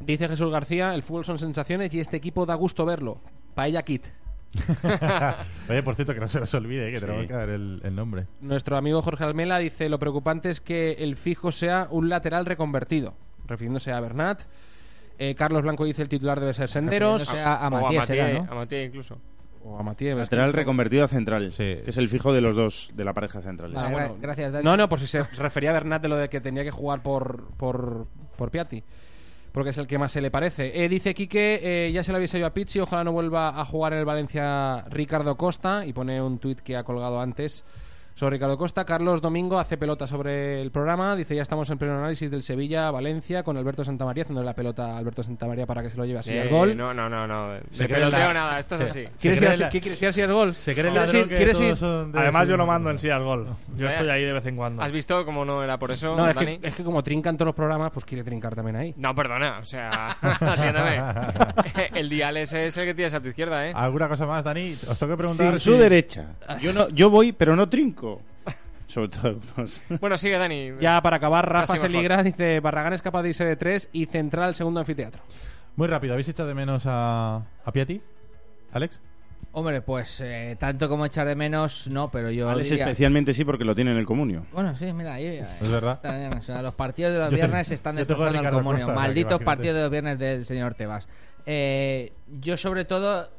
Dice Jesús García, el fútbol son sensaciones y este equipo da gusto verlo. Paella Kit. Oye, por cierto, que no se nos olvide, ¿eh? que Sí. tenemos que dar el, el nombre. Nuestro amigo Jorge Almela dice, lo preocupante es que el fijo sea un lateral reconvertido, refiriéndose a Bernat. Eh, Carlos Blanco dice el titular debe ser Senderos. Refiriéndose a, a o a Matías, será, ¿no? a Matías incluso. O a Matías. Lateral reconvertido a central. Sí. Que es el fijo de los dos, de la pareja central. Vale, Ah, bueno. gra- gracias, Dani. No, no, por si se refería a Bernat de lo de que tenía que jugar por, por, por Piatti. Porque es el que más se le parece. Eh, dice Quique, eh, ya se lo habéis oído a Pizzi, ojalá no vuelva a jugar en el Valencia Ricardo Costa. Y pone un tuit que ha colgado antes sobre Ricardo Costa. Carlos Domingo hace pelota sobre el programa. Dice, ya estamos en pleno análisis del Sevilla-Valencia con Alberto Santamaría, haciendo la pelota a Alberto Santamaría para que se lo lleve así al Eh, gol. No, no, no, no. Se peloteo nada, esto es Sí. así. ¿Quieres ir así, la- ¿qué quieres ir así al gol? Se cree el ¿Quieres ir- Además, yo no mando en sí al gol. Yo Vaya. estoy ahí de vez en cuando. ¿Has visto cómo no era por eso, No, es Dani? que, es que como trincan todos los programas, pues quiere trincar también ahí. No, perdona, o sea, atiéndame. el dial ese es el que tienes a tu izquierda, ¿eh? ¿Alguna cosa más, Dani? Os tengo que preguntar. Sin si- su derecha. Yo, no, yo voy, pero no trinco. Sobre todo. algunos. Bueno, sigue, Dani. Ya para acabar, Rafa Casi mejor. Seligra dice Barragán es capaz de irse de tres y central segundo anfiteatro. Muy rápido, ¿habéis echado de menos a, a Piatti? ¿Alex? Hombre, pues eh, tanto como echar de menos, no, pero yo Alex diría- especialmente sí porque lo tiene en el comunio. Bueno, sí, mira, ahí, eh, Es verdad. o sea, los partidos de los Yo te- viernes están yo destrozando el comunio. Malditos partidos de los viernes del señor Tebas. Eh, yo, sobre todo,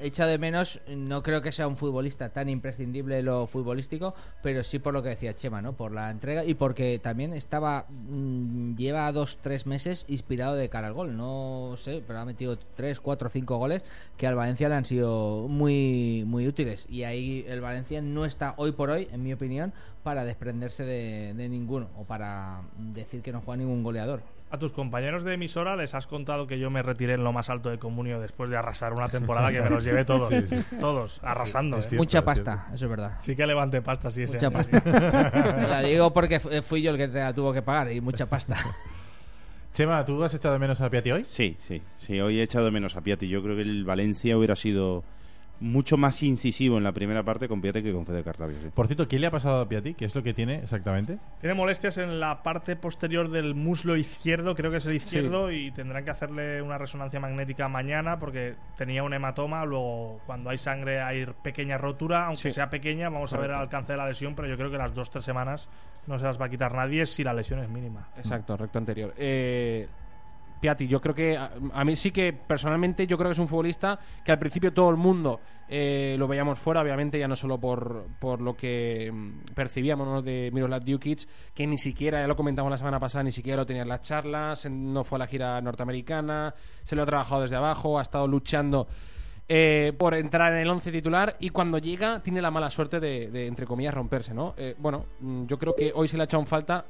echa de menos, no creo que sea un futbolista tan imprescindible lo futbolístico, pero sí por lo que decía Chema, ¿no? Por la entrega y porque también estaba, mm, lleva dos, tres meses inspirado de cara al gol. No sé, pero ha metido tres, cuatro, cinco goles que al Valencia le han sido muy, muy útiles. Y ahí el Valencia no está hoy por hoy, en mi opinión, para desprenderse de, de ninguno o para decir que no juega ningún goleador. A tus compañeros de emisora les has contado que yo me retiré en lo más alto de Comunio después de arrasar una temporada que me los llevé todos. Sí, sí. Todos, arrasando. es ¿eh? cierto, Mucha es pasta, cierto. eso es verdad. Sí que levanté pasta, sí, Mucha año. pasta. Te la digo porque fu- fui yo el que te la tuvo que pagar y mucha pasta. Chema, ¿tú has echado de menos a Piatti hoy? Sí, sí, sí, hoy he echado de menos a Piatti. Yo creo que el Valencia hubiera sido mucho más incisivo en la primera parte con Piatti que con Fede Cartavio. sí. Por cierto, ¿qué le ha pasado a Piatti? ¿Qué es lo que tiene exactamente? Tiene molestias en la parte posterior del muslo izquierdo, creo que es el izquierdo, y tendrán que hacerle una resonancia magnética mañana porque tenía un hematoma. Luego, cuando hay sangre, hay pequeña rotura, aunque Sí. sea pequeña. Vamos a ver el alcance de la lesión, pero yo creo que las dos tres semanas no se las va a quitar nadie si la lesión es mínima. Exacto, recto anterior. Eh, Piatti, yo creo que a, a mí sí que personalmente yo creo que es un futbolista que al principio todo el mundo eh, lo veíamos fuera, obviamente ya no solo por, por lo que mm, percibíamos de Miroslav Djukic, que ni siquiera, ya lo comentamos la semana pasada, ni siquiera lo tenía en las charlas, no fue a la gira norteamericana, se lo ha trabajado desde abajo, ha estado luchando eh, por entrar en el 11 titular y cuando llega tiene la mala suerte de, de, entre comillas, romperse, ¿no? Eh, bueno, mm, yo creo que hoy se le ha echado en falta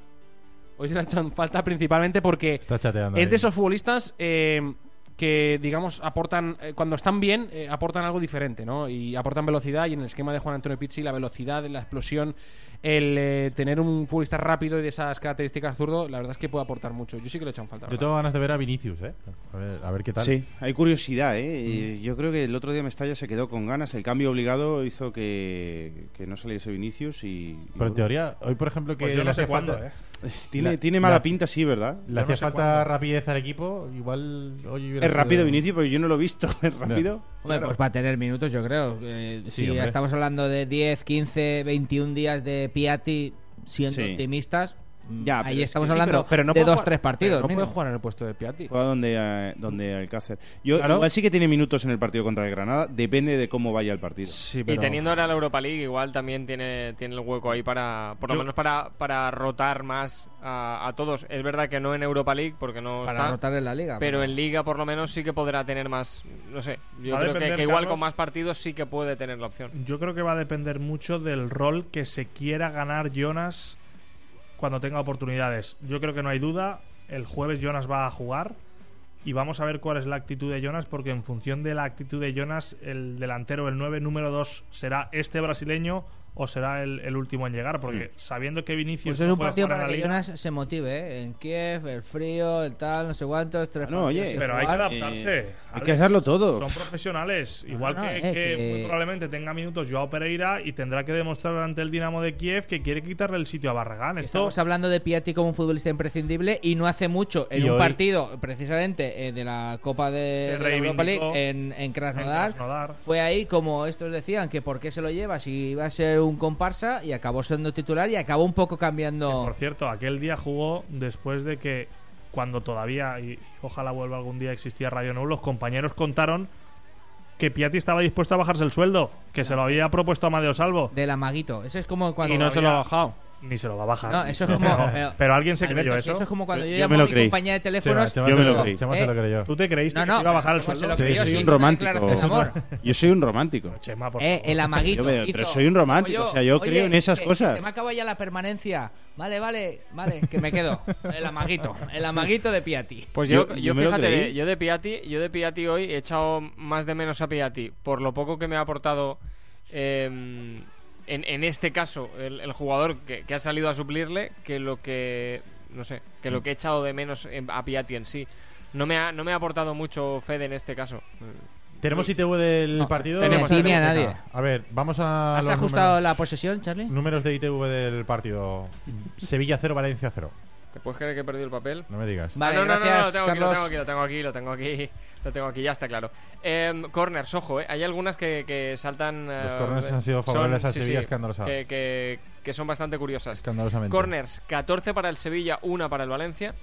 Hoy se le ha echado en falta principalmente porque Está chateando. es ahí. de esos futbolistas eh, que, digamos, aportan, eh, cuando están bien, eh, aportan algo diferente, ¿no? Y aportan velocidad y en el esquema de Juan Antonio Pizzi la velocidad, la explosión, el eh, tener un futbolista rápido y de esas características zurdo, la verdad es que puede aportar mucho. Yo sí que le he echado en falta. Yo tengo ganas de ver a Vinicius, ¿eh? A ver, a ver qué tal. Sí, hay curiosidad, ¿eh? Y Yo creo que el otro día Mestalla se quedó con ganas. El cambio obligado hizo que, que no saliese Vinicius y... y Pero en teoría, hoy por ejemplo que Pues yo no sé cuándo, falta- ¿eh? Tiene, La- tiene mala la- pinta, sí, ¿verdad? Le hacía no sé falta cuándo. rapidez al equipo, igual hoy Es rápido Vinicius, pero yo no lo he visto. Es rápido. Hombre, pues va a tener minutos, yo creo. Eh, Sí, si hombre. estamos hablando de 10, 15, 21 días de Piatti, siendo Sí. optimistas, Ya, pero ahí es estamos Sí, hablando pero- pero no de puede dos, jugar- tres partidos. No puede jugar en el puesto de Piatti. Fue a donde, eh, donde Alcácer. Yo Claro. igual sí que tiene minutos en el partido contra el Granada. Depende de cómo vaya el partido. Sí, Y teniendo ahora la Europa League, igual también tiene, tiene el hueco ahí para, por lo Yo- menos para, para rotar más a, a todos. Es verdad que no en Europa League, porque no Para está. rotar en la liga. Pero en Liga, por lo menos, sí que podrá tener más. No sé. Yo Va creo que, igual Carlos. con más partidos sí que puede tener la opción. Yo creo que va a depender mucho del rol que se quiera ganar Jonas cuando tenga oportunidades. Yo creo que no hay duda. El jueves Jonas va a jugar y vamos a ver cuál es la actitud de Jonas porque en función de la actitud de Jonas el delantero, el 9, número 2 será este brasileño o será el, el último en llegar porque sabiendo que Vinicius Pues es no un partido para que Jonas se motive, ¿eh? En Kiev, el frío, el tal, no sé cuántos, tres No, oye, sin pero hay que adaptarse. Eh, hay que hacerlo todo. Son profesionales. Igual no, que, eh, que que- muy probablemente tenga minutos Joao Pereira y tendrá que demostrar ante el Dinamo de Kiev que quiere quitarle el sitio a Barragán. Esto Estamos hablando de Piatti como un futbolista imprescindible y no hace mucho en Y un hoy- partido precisamente eh, de la Copa de, de la Europa League en, en Krasnodar. en Krasnodar. Fue ahí como estos decían que por qué se lo lleva si iba a ser un comparsa y acabó siendo titular y acabó un poco cambiando. Por cierto, aquel día jugó después de que cuando todavía, y ojalá vuelva algún día, existía Radio Nou, los compañeros contaron que Piatti estaba dispuesto a bajarse el sueldo, que se lo había propuesto Amadeo Salvo. Del amaguito. Eso es como cuando. Y no se lo ha bajado. Ni se lo va a bajar. No, eso es como. Pero, Pero alguien se Alberto, creyó si eso. es como cuando yo, Yo llamo me a lo mi creí. compañía de teléfonos. Chema Yo me lo lo- creí. Chema ¿Eh? se lo creyó. ¿Tú te creíste No, que no, se iba a bajar el ¿cómo se sueldo? Sí, creyó? soy Sí, un romántico. Yo soy un romántico. Chema, por Eh, favor. el amaguito. Yo me- pero hizo- soy un romántico, o sea, yo Oye, creo en esas que- cosas. Se me acaba ya la permanencia. Vale, vale, vale, que me quedo. El amaguito. El amaguito de Piatti. Pues Yo- yo, yo, yo fíjate, yo de Piatti, yo de Piatti hoy he echado más de menos a Piatti por lo poco que me ha aportado eh, en, en este caso el, el jugador que, que ha salido a suplirle que lo que no sé, que lo que he echado de menos en- a Piatti en sí. No me ha, no me ha aportado mucho Fede en este caso. ¿Tenemos ITV del No, partido? tenemos, Ni a nadie. A ver, vamos a ¿Has los ajustado números, la posesión, Charlie? números de ITV del partido. Sevilla 0, Valencia 0. ¿Te puedes creer que he perdido el papel? No me digas. Vale, Ah, no, no, no, gracias, no, lo tengo aquí, lo tengo aquí, lo tengo aquí, lo tengo aquí, lo tengo aquí, ya está claro. Em, corners, ojo, eh, hay algunas que, que saltan... Los eh, corners han sido son- favorables al sí, Sevilla sí, escandalosamente. Que, que, que son bastante curiosas. Escandalosamente. Corners, 14 para el Sevilla, 1 para el Valencia.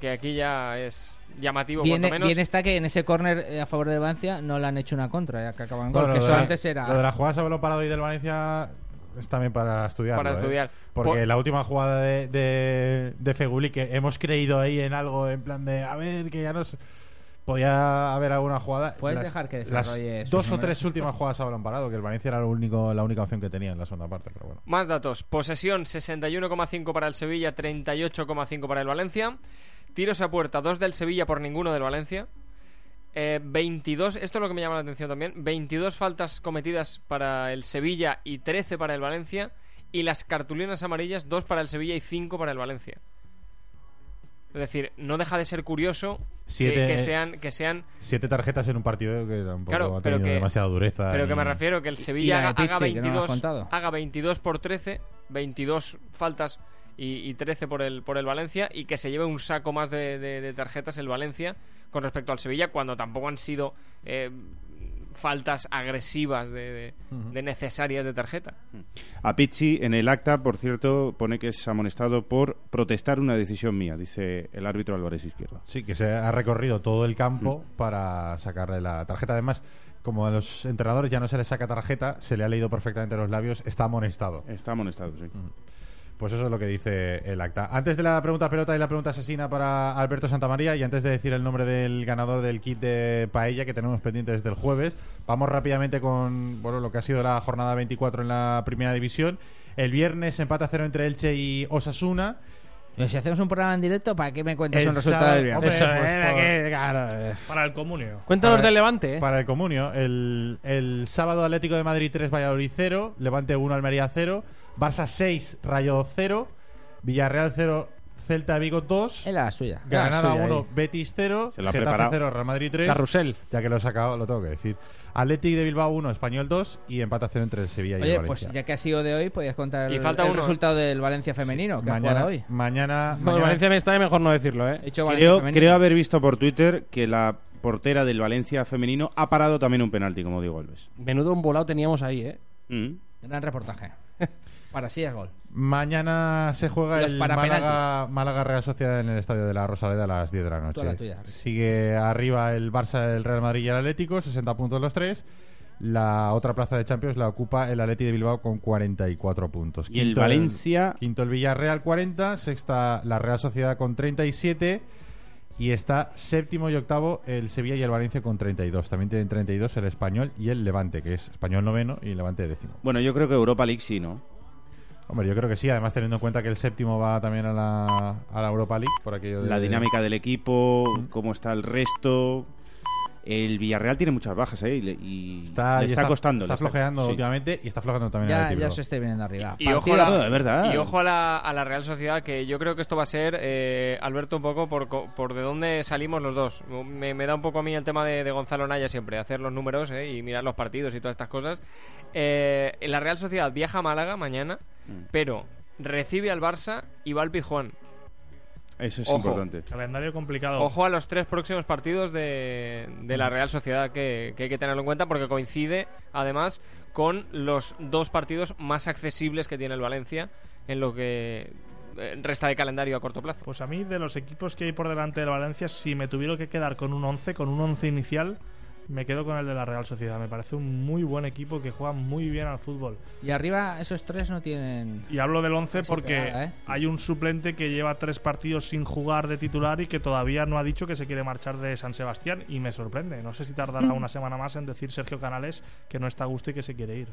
Que aquí ya es llamativo, Bien, cuanto menos. bien está que en ese córner eh, a favor de Valencia no le han hecho una contra, ya que acaban Bueno, gol, que lo, eso de, antes era... lo de las jugadas a balón parado y del Valencia es también para estudiar. Para estudiar. Porque Por- la última jugada de, de, de Feguli, que hemos creído ahí en algo, en plan de, a ver, que ya nos... Podía haber alguna jugada. Puedes dejar que desarrolle Las dos o tres últimas jugadas balón parado, que el Valencia era lo único, la única opción que tenía en la segunda parte. Pero bueno. Más datos. Posesión 61,5 para el Sevilla, 38,5 para el Valencia. Tiros a puerta, 2 del Sevilla por ninguno del Valencia. Eh, 22, esto es lo que me llama la atención también. 22 faltas cometidas para el Sevilla y 13 para el Valencia. Y las cartulinas amarillas, 2 para el Sevilla y 5 para el Valencia. Es decir, no deja de ser curioso que- Siete- que, sean que sean Siete tarjetas en un partido que tampoco Claro, ha pero tenido que- demasiada dureza. Pero ni- que me refiero que el Sevilla haga, haga Pizzi, que no has 22, contado. haga 22 por 13, 22 faltas y, y 13 por el, por el Valencia y que se lleve un saco más de, de- de tarjetas el Valencia con respecto al Sevilla cuando tampoco han sido eh, faltas agresivas de, de- de necesarias de tarjeta. A Pizzi en el acta, por cierto, pone que es amonestado por protestar una decisión mía, dice el árbitro Álvarez Izquierdo. Sí, que se ha recorrido todo el campo Mm. para sacarle la tarjeta. Además, como a los entrenadores ya no se les saca tarjeta, se le ha leído perfectamente los labios, está amonestado. Está amonestado, sí. Pues eso es lo que dice el acta. Antes de la pregunta pelota y la pregunta asesina para Alberto Santamaría y antes de decir el nombre del ganador del kit de paella que tenemos pendiente desde el jueves, vamos rápidamente con bueno, lo que ha sido la jornada 24 en la primera división. El viernes empate a cero entre Elche y Osasuna. Pero si hacemos un programa en directo, ¿para qué me cuentas El un resultado del viernes? hombre, Eso, pues eh, por- que- claro, eh. Para el comunio. Cuéntanos del Levante, ¿eh? Para el comunio, el, el sábado Atlético de Madrid 3, Valladolid 0, Levante 1, Almería 0, Barça 6, Rayo 0, Villarreal 0, Celta de Vigo 2, Era la suya. La Granada suya 1, ahí. Betis 0, Se lo ha Getafe preparado. 0, Real Madrid 3. Carrusel. Ya que lo he sacado, lo tengo que decir. Atlético de Bilbao 1, Español 2 y 0 entre el Sevilla y Oye, el pues Valencia. ya que ha sido de hoy, podías contar Y el, falta el uno. resultado del Valencia femenino que ha mañana, jugado hoy. mañana, No, el mañana- Valencia me está mejor no decirlo, ¿eh? He dicho Valencia Creo, femenino. creo haber visto por Twitter que la portera del Valencia femenino ha parado también un penalti, como digo Alves. Menudo un volado teníamos ahí, ¿eh? Mm. Gran reportaje. Para sí es gol. Mañana se juega Los el. Málaga, Málaga Real Sociedad en el estadio de la Rosaleda a las 10 de la noche. la tuya. Sigue arriba el Barça, el Real Madrid y el Atlético, 60 puntos los tres. La otra plaza de Champions la ocupa el Atleti de Bilbao con 44 puntos. Y el Valencia- quinto el Villarreal 40, sexta la Real Sociedad con 37 y está séptimo y octavo el Sevilla y el Valencia con 32. También tienen 32 el Español y el Levante, que es Español noveno y Levante décimo. Bueno, yo creo que Europa League sí, ¿no? Hombre, yo creo que sí, además teniendo en cuenta que el séptimo va también a la, a la Europa League, por aquello de... La dinámica del equipo, cómo está el resto. El Villarreal tiene muchas bajas, ¿eh? Y, le- y Está, le y está, costando. Está está- flojeando sí. últimamente y está flojeando también el Ya, ya se esté viniendo arriba. Y ojo, a la, No, de verdad. y ojo a la, a la Real Sociedad, que yo creo que esto va a ser, eh, Alberto, un poco por, co- por de dónde salimos los dos. Me, me da un poco a mí el tema de, de Gonzalo Naya siempre, hacer los números eh, y mirar los partidos y todas estas cosas. Eh, la Real Sociedad viaja a Málaga mañana, Mm. pero recibe al Barça y va al Pizjuán. Eso es Ojo. importante. Calendario complicado. Ojo a los tres próximos partidos de, de la Real Sociedad que, que hay que tenerlo en cuenta porque coincide además con los dos partidos más accesibles que tiene el Valencia en lo que eh, resta de calendario a corto plazo. Pues a mí, de los equipos que hay por delante del Valencia, si me tuviera que quedar con un 11, con un 11 inicial, me quedo con el de la Real Sociedad. Me parece un muy buen equipo que juega muy bien al fútbol. Y arriba esos tres no tienen... Y hablo del 11 Sí, porque pegada, ¿eh? hay un suplente que lleva tres partidos sin jugar de titular y que todavía no ha dicho que se quiere marchar de San Sebastián y me sorprende. No sé si tardará Mm. una semana más en decir Sergio Canales que no está a gusto y que se quiere ir.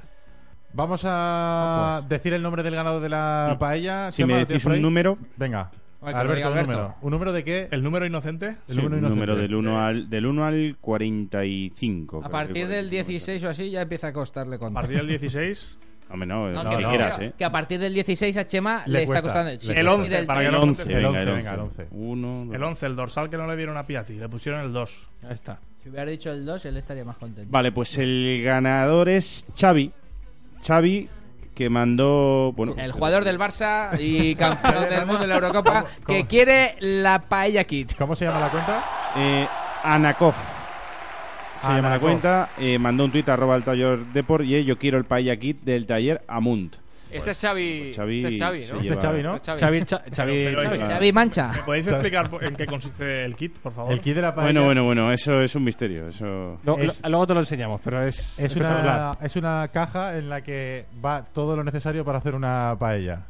Vamos a decir el nombre del ganador de la paella. Si me Chema, ¿lo decís un número, Venga, Ay, Alberto, un número. ¿Un número de qué? ¿El número inocente? El sí, número un número inocente. del 1 al, del 1 al 45. A partir del 45, 16 o así ya empieza a costarle A contar. partir del 16, Hombre, no, No, que, no, quieras, que- ¿eh? que a partir del 16 a Chema Le le, está cuesta, costando. cuesta. El 11, del- para que El no 11, conteste. El venga, 11, el venga, 11. el 11. Uno, el dos. 11, el dorsal que no le dieron a Piatti, le pusieron el 2. Ahí está. Si hubiera dicho el 2, él estaría más contento. Vale, pues el ganador es Xavi. Xavi, que mandó... Bueno, El jugador del Barça y campeón del mundo de la Eurocopa ¿Cómo- que quiere la paella kit. ¿Cómo se llama la cuenta? Eh, Anakov. Se llama la cuenta. eh, mandó un tuit arroba al taller Deport y eh, yo quiero el paella kit del taller Amunt. Este es Xavi, pues Xavi este es Xavi. Este es Xavi, ¿no? Este es Xavi, Xavi, Xavi. Xavi Mancha. ¿Me podéis explicar en qué consiste el kit, por favor? El kit de la paella. Bueno, bueno, bueno, eso es un misterio. Eso... Lo- Es- lo- luego te lo enseñamos, pero es, Es una, es una caja en la que va todo lo necesario para hacer una paella.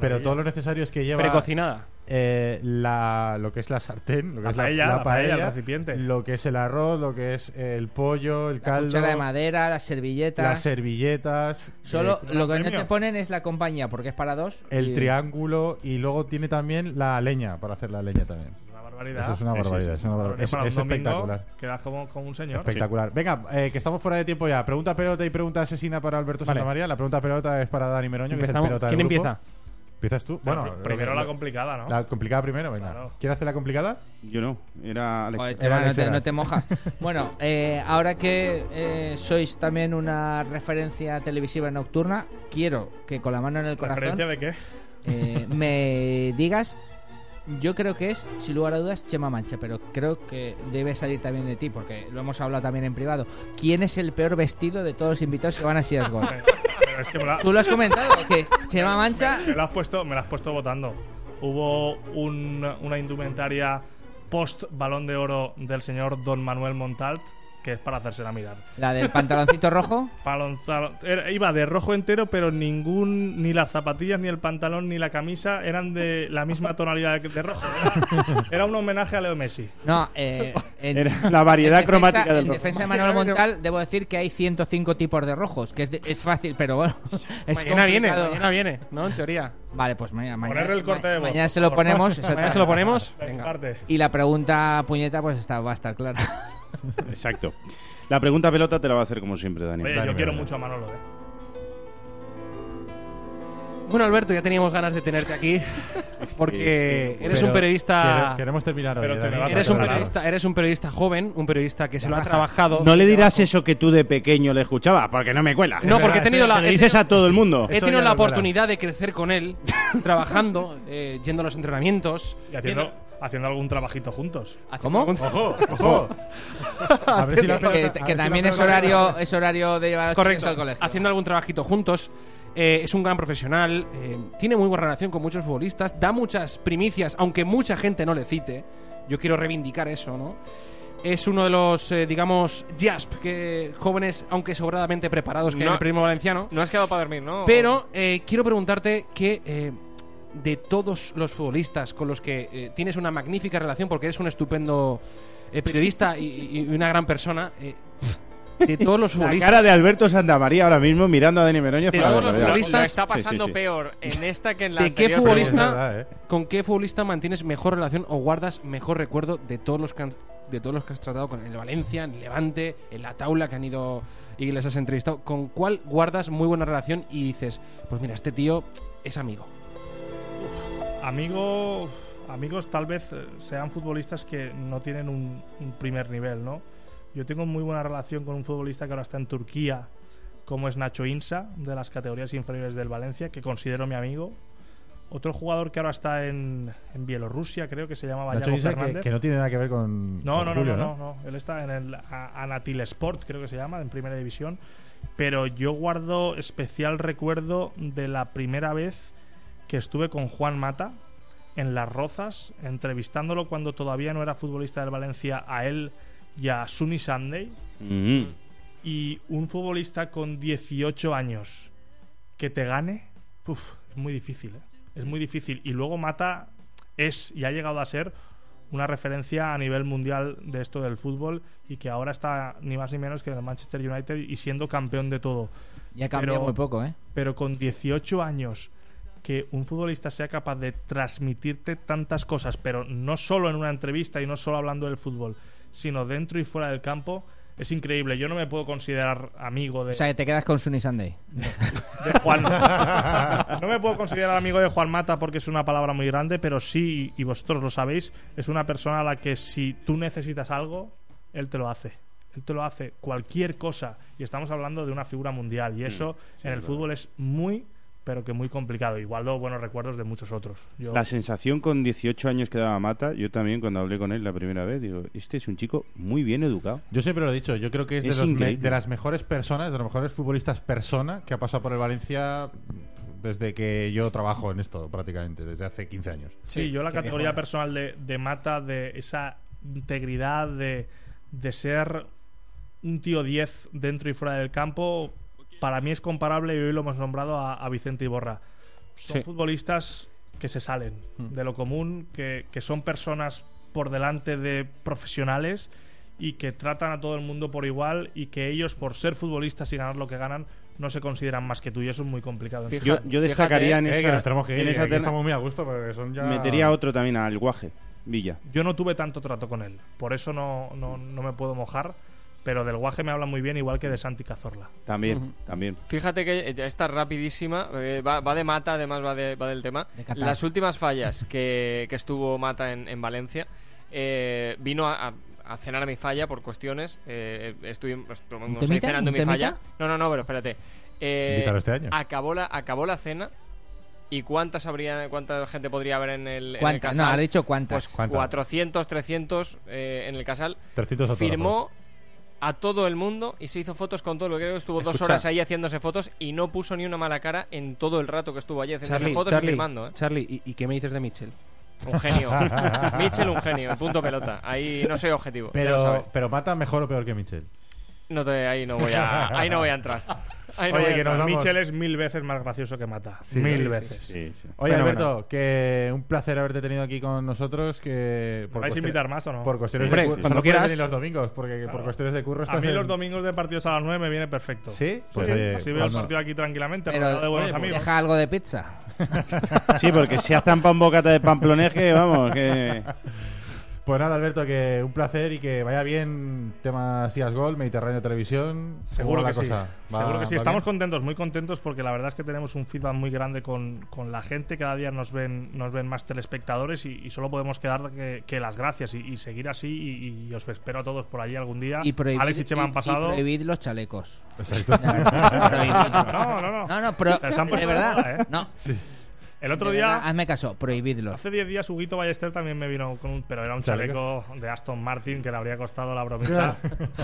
Pero todo lo necesario es que lleva Precocinada. Eh, la, lo que es la sartén, lo que La es paella, la, la paella, el recipiente. lo que es el arroz, lo que es el pollo, el La caldo, cuchara de madera, las servilletas. las servilletas, Solo eh, lo que no te ponen es la compañía, porque es para dos. el y- triángulo y luego tiene también la leña para hacer la leña también. Una barbaridad. Eso es una Sí, sí, barbaridad, sí. es, una barbaridad. Es- para espectacular. Quedas como, como un señor. Espectacular. Venga, eh, que estamos fuera de tiempo ya. Pregunta pelota y pregunta asesina para Alberto Vale. Santamaría. La pregunta pelota es para Dani Meroño, que es el pelota ¿Quién del grupo. empieza? ¿Empiezas tú? Pero Bueno, pr- primero la complicada, ¿no? La complicada primero, venga. Claro. ¿Quieres hacer la complicada? Yo no, era Alex. Era no, Alex te, no te mojas. Bueno, eh, ahora que eh, sois también una referencia televisiva nocturna, quiero que con la mano en el corazón ¿Referencia de qué? eh, me digas, yo creo que es, sin lugar a dudas, Chema Mancha, pero creo que debe salir también de ti, porque lo hemos hablado también en privado. ¿Quién es el peor vestido de todos los invitados que van a es que la- Tú lo has comentado, que Chema Mancha... Me lo has puesto, me lo has puesto votando. Hubo un- una indumentaria post balón de oro del señor Don Manuel Montalt que es para hacérsela mirar. La del pantaloncito rojo. Palonzalo- era- iba de rojo entero, pero ningún ni las zapatillas, ni el pantalón, ni la camisa eran de la misma tonalidad de, de rojo. Era, era un homenaje a Leo Messi. No, eh, en, Era la variedad en defensa- cromática del En rojo. defensa de Manuel Montal, debo decir que hay 105 tipos de rojos, que es, de- es fácil, pero bueno. Es mañana viene, complicado. mañana viene, ¿no? En teoría. Vale, pues mañana. mañana Ponerle el corte de voz, Mañana por se lo favor. ponemos. Mañana se lo ponemos. Venga. parte. Y la pregunta puñeta, pues está, va a estar clara. Exacto. La pregunta pelota te la va a hacer como siempre, Dani. Oye, Dani, yo quiero mucho a Manolo, eh. Bueno, Alberto, ya teníamos ganas de tenerte aquí porque eres un periodista quere- Queremos terminar hoy. Pero te a eres un periodista, eres un periodista joven, un periodista que se lo ha trabajado. No le dirás eso que tú de pequeño le escuchabas, porque no me cuela. No, porque he tenido Se la lo dices a todo el mundo. He tenido la oportunidad de crecer con él, trabajando, eh, yendo a los entrenamientos. Y haciendo, haciendo algún trabajito juntos. algún- Ojo, ojo. A ver si la que, pelota- a que ver si la también es pelota- horario, es horario de llevar a los Correcto, al colegio. haciendo algún trabajito juntos. Eh, es un gran profesional, eh, tiene muy buena relación con muchos futbolistas, da muchas primicias, aunque mucha gente no le cite. Yo quiero reivindicar eso, ¿no? Es uno de los, eh, digamos, JASP, que jóvenes, aunque sobradamente preparados, que No. el primo valenciano. No has quedado para dormir, ¿no? Pero eh, quiero preguntarte que eh, de todos los futbolistas con los que eh, tienes una magnífica relación, porque eres un estupendo periodista y, y una gran persona, de todos los La futbolistas... cara de Alberto Santamaría ahora mismo mirando a Dani Meroño. De para todos los futbolistas- lo está Sí, sí, pasando sí. peor en esta que en la ¿De qué anterior. futbolista- verdad, ¿eh? ¿Con qué futbolista mantienes mejor relación o guardas mejor recuerdo de todos los que han- de todos los que has tratado con el Valencia, en el Levante, en la Taula que han ido y les has entrevistado? ¿Con cuál guardas muy buena relación y dices, pues mira, este tío es amigo? Amigo, amigos tal vez eh, sean futbolistas que no tienen un, un primer nivel, ¿no? Yo tengo muy buena relación con un futbolista que ahora está en Turquía, como es Nacho Insa, de las categorías inferiores del Valencia, que considero mi amigo. Otro jugador que ahora está en, en Bielorrusia, creo que se llama Nacho que, Fernández. que no tiene nada que ver con. No, con no, no, Julio, no, no, no. Él está en el Anatil Sport, creo que se llama, en primera división. Pero yo guardo especial recuerdo de la primera vez que estuve con Juan Mata en Las Rozas, entrevistándolo cuando todavía no era futbolista del Valencia, a él y a Sunny Sunday. Mm. Y un futbolista con 18 años que te gane, uf, es muy difícil, ¿eh? Es muy difícil. Y luego Mata es y ha llegado a ser una referencia a nivel mundial de esto del fútbol y que ahora está ni más ni menos que en el Manchester United y siendo campeón de todo. Ya cambió Pero- muy poco, ¿eh? Pero con 18 años que un futbolista sea capaz de transmitirte tantas cosas, pero no solo en una entrevista y no solo hablando del fútbol, sino dentro y fuera del campo, es increíble. Yo no me puedo considerar amigo de, O sea, que te quedas con Sunny Sunday. de Juan. no me puedo considerar amigo de Juan Mata porque es una palabra muy grande, pero sí, y vosotros lo sabéis, es una persona a la que si tú necesitas algo, él te lo hace. Él te lo hace cualquier cosa. Y estamos hablando de una figura mundial. Y eso en el fútbol es muy, pero que muy complicado. Igual luego buenos recuerdos de muchos otros. Yo- La sensación con 18 años que daba Mata, yo también cuando hablé con él la primera vez, digo, este es un chico muy bien educado. Yo siempre lo he dicho, yo creo que es, Es de, los de las mejores personas, de los mejores futbolistas persona que ha pasado por el Valencia desde que yo trabajo en esto prácticamente, desde hace 15 años. Sí, yo la categoría mejor. personal de, de Mata, de esa integridad, de, de ser un tío 10 dentro y fuera del campo, para mí es comparable, y hoy lo hemos nombrado, a, a Vicente Iborra. Son Sí. futbolistas que se salen Hmm. de lo común, que, que son personas por delante de profesionales y que tratan a todo el mundo por igual y que ellos, por ser futbolistas y ganar lo que ganan, no se consideran más que tú y eso es muy complicado. Fija- Yo, yo destacaría en Eh, esa, que nos tenemos que ir, en esa terna- estamos muy a gusto porque son ya... metería otro también al Guaje, Villa. Yo no tuve tanto trato con él, por eso no, no, no me puedo mojar. Pero del Guaje me habla muy bien, igual que de Santi Cazorla. También, también. Fíjate que esta rapidísima, eh, va, va de Mata, además va, de- va del tema. De. Las últimas fallas que, que estuvo Mata en, en Valencia, eh, vino a, a- a cenar a mi falla por cuestiones. Eh, estuvimos, estuvimos ahí cenando en ¿Un mi falla. No, no, no, pero espérate. Eh, este año. Acabó la, acabó la cena. ¿Y cuántas habría, cuánta gente podría haber en el, en casal? No, ha dicho cuántas. Pues ¿Cuántas? 400, 300 eh, en el casal. 300 autógrafos. Firmó a todo el mundo y se hizo fotos con todo lo que creo que estuvo dos horas ahí haciéndose fotos y no puso ni una mala cara en todo el rato que estuvo allí haciéndose Charlie, fotos Charlie, y firmando. ¿eh? Charlie, ¿y, y qué me dices de Mitchell? Un genio. Mitchell, un genio. Punto pelota. Ahí no soy objetivo. Pero, pero mata mejor o peor que Michel. No te, ahí no voy a, ahí no voy a entrar. Ahí no voy Oye, a que entrar. nos vamos. Michel es mil veces más gracioso que Mata. Sí, mil sí, veces. Sí, sí. Oye, Fenomenal. Alberto, que un placer haberte tenido aquí con nosotros. Que por ¿Vais a invitar más o no? Por cuestiones Hombre, de curro. cuando quieras. venir los domingos, porque por Claro. cuestiones de curro A estás mí en- los domingos de partidos a las 9 me viene perfecto. ¿Sí? Pues Sí, oye, así veo el partido aquí tranquilamente, Pero, rodeado de buenos oye, amigos. deja algo de pizza. Sí, porque si hacen pan bocata de pamploneje, vamos, que... Pues nada, Alberto, que un placer y que vaya bien tema Sías Gol, Mediterráneo Televisión. ¿Cómo Seguro que la sí. cosa? ¿Va- Seguro que sí. va Estamos bien? contentos, muy contentos, porque la verdad es que tenemos un feedback muy grande con, con la gente. Cada día nos ven, nos ven más telespectadores y, y solo podemos quedar que, que las gracias y, y seguir así. Y, y os espero a todos por allí algún día. Y prohibid, Alex y Chema han pasado. prohibid los chalecos. Exacto. No, no, no. No, no, pero Pero se han de verdad. moda, ¿eh? No. El otro de día, verdad, hazme caso, prohibidlos. hace 10 días, Huguito Ballester también me vino con un. Pero era un ¿Chaleco? chaleco de Aston Martin que le habría costado la bromita.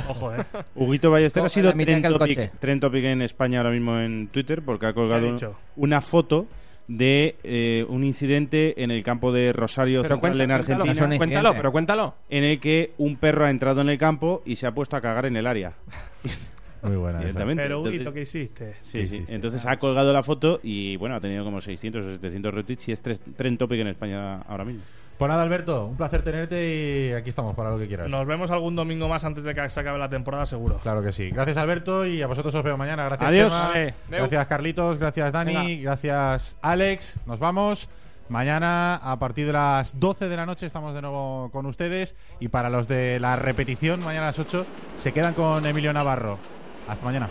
Ojo, eh. Huguito Ballester ha sido el topic, en España ahora mismo en Twitter porque ha colgado una foto de eh, un incidente en el campo de Rosario Pero Central cuenta- en Argentina cuéntalo, pero cuéntalo. en el que un perro ha entrado en el campo y se ha puesto a cagar en el área Muy buena. directamente. Pero, Entonces- Huguito, ¿qué hiciste? Sí, ¿Qué sí. hiciste? Entonces ha colgado la foto y bueno, ha tenido como 600 o 700 retweets y es tres- trend topic en España ahora mismo. Pues nada, Alberto, un placer tenerte y aquí estamos para lo que quieras. Nos vemos algún domingo más antes de que se acabe la temporada, seguro. Claro que sí. Gracias, Alberto, y a vosotros os veo mañana. Gracias, Adiós. Chema. Eh, Gracias, Carlitos. Gracias, Dani. Venga. Gracias, Alex. Nos vamos. Mañana, a partir de las 12 de la noche, estamos de nuevo con ustedes. Y para los de la repetición, mañana a las 8, se quedan con Emilio Navarro. Hasta mañana.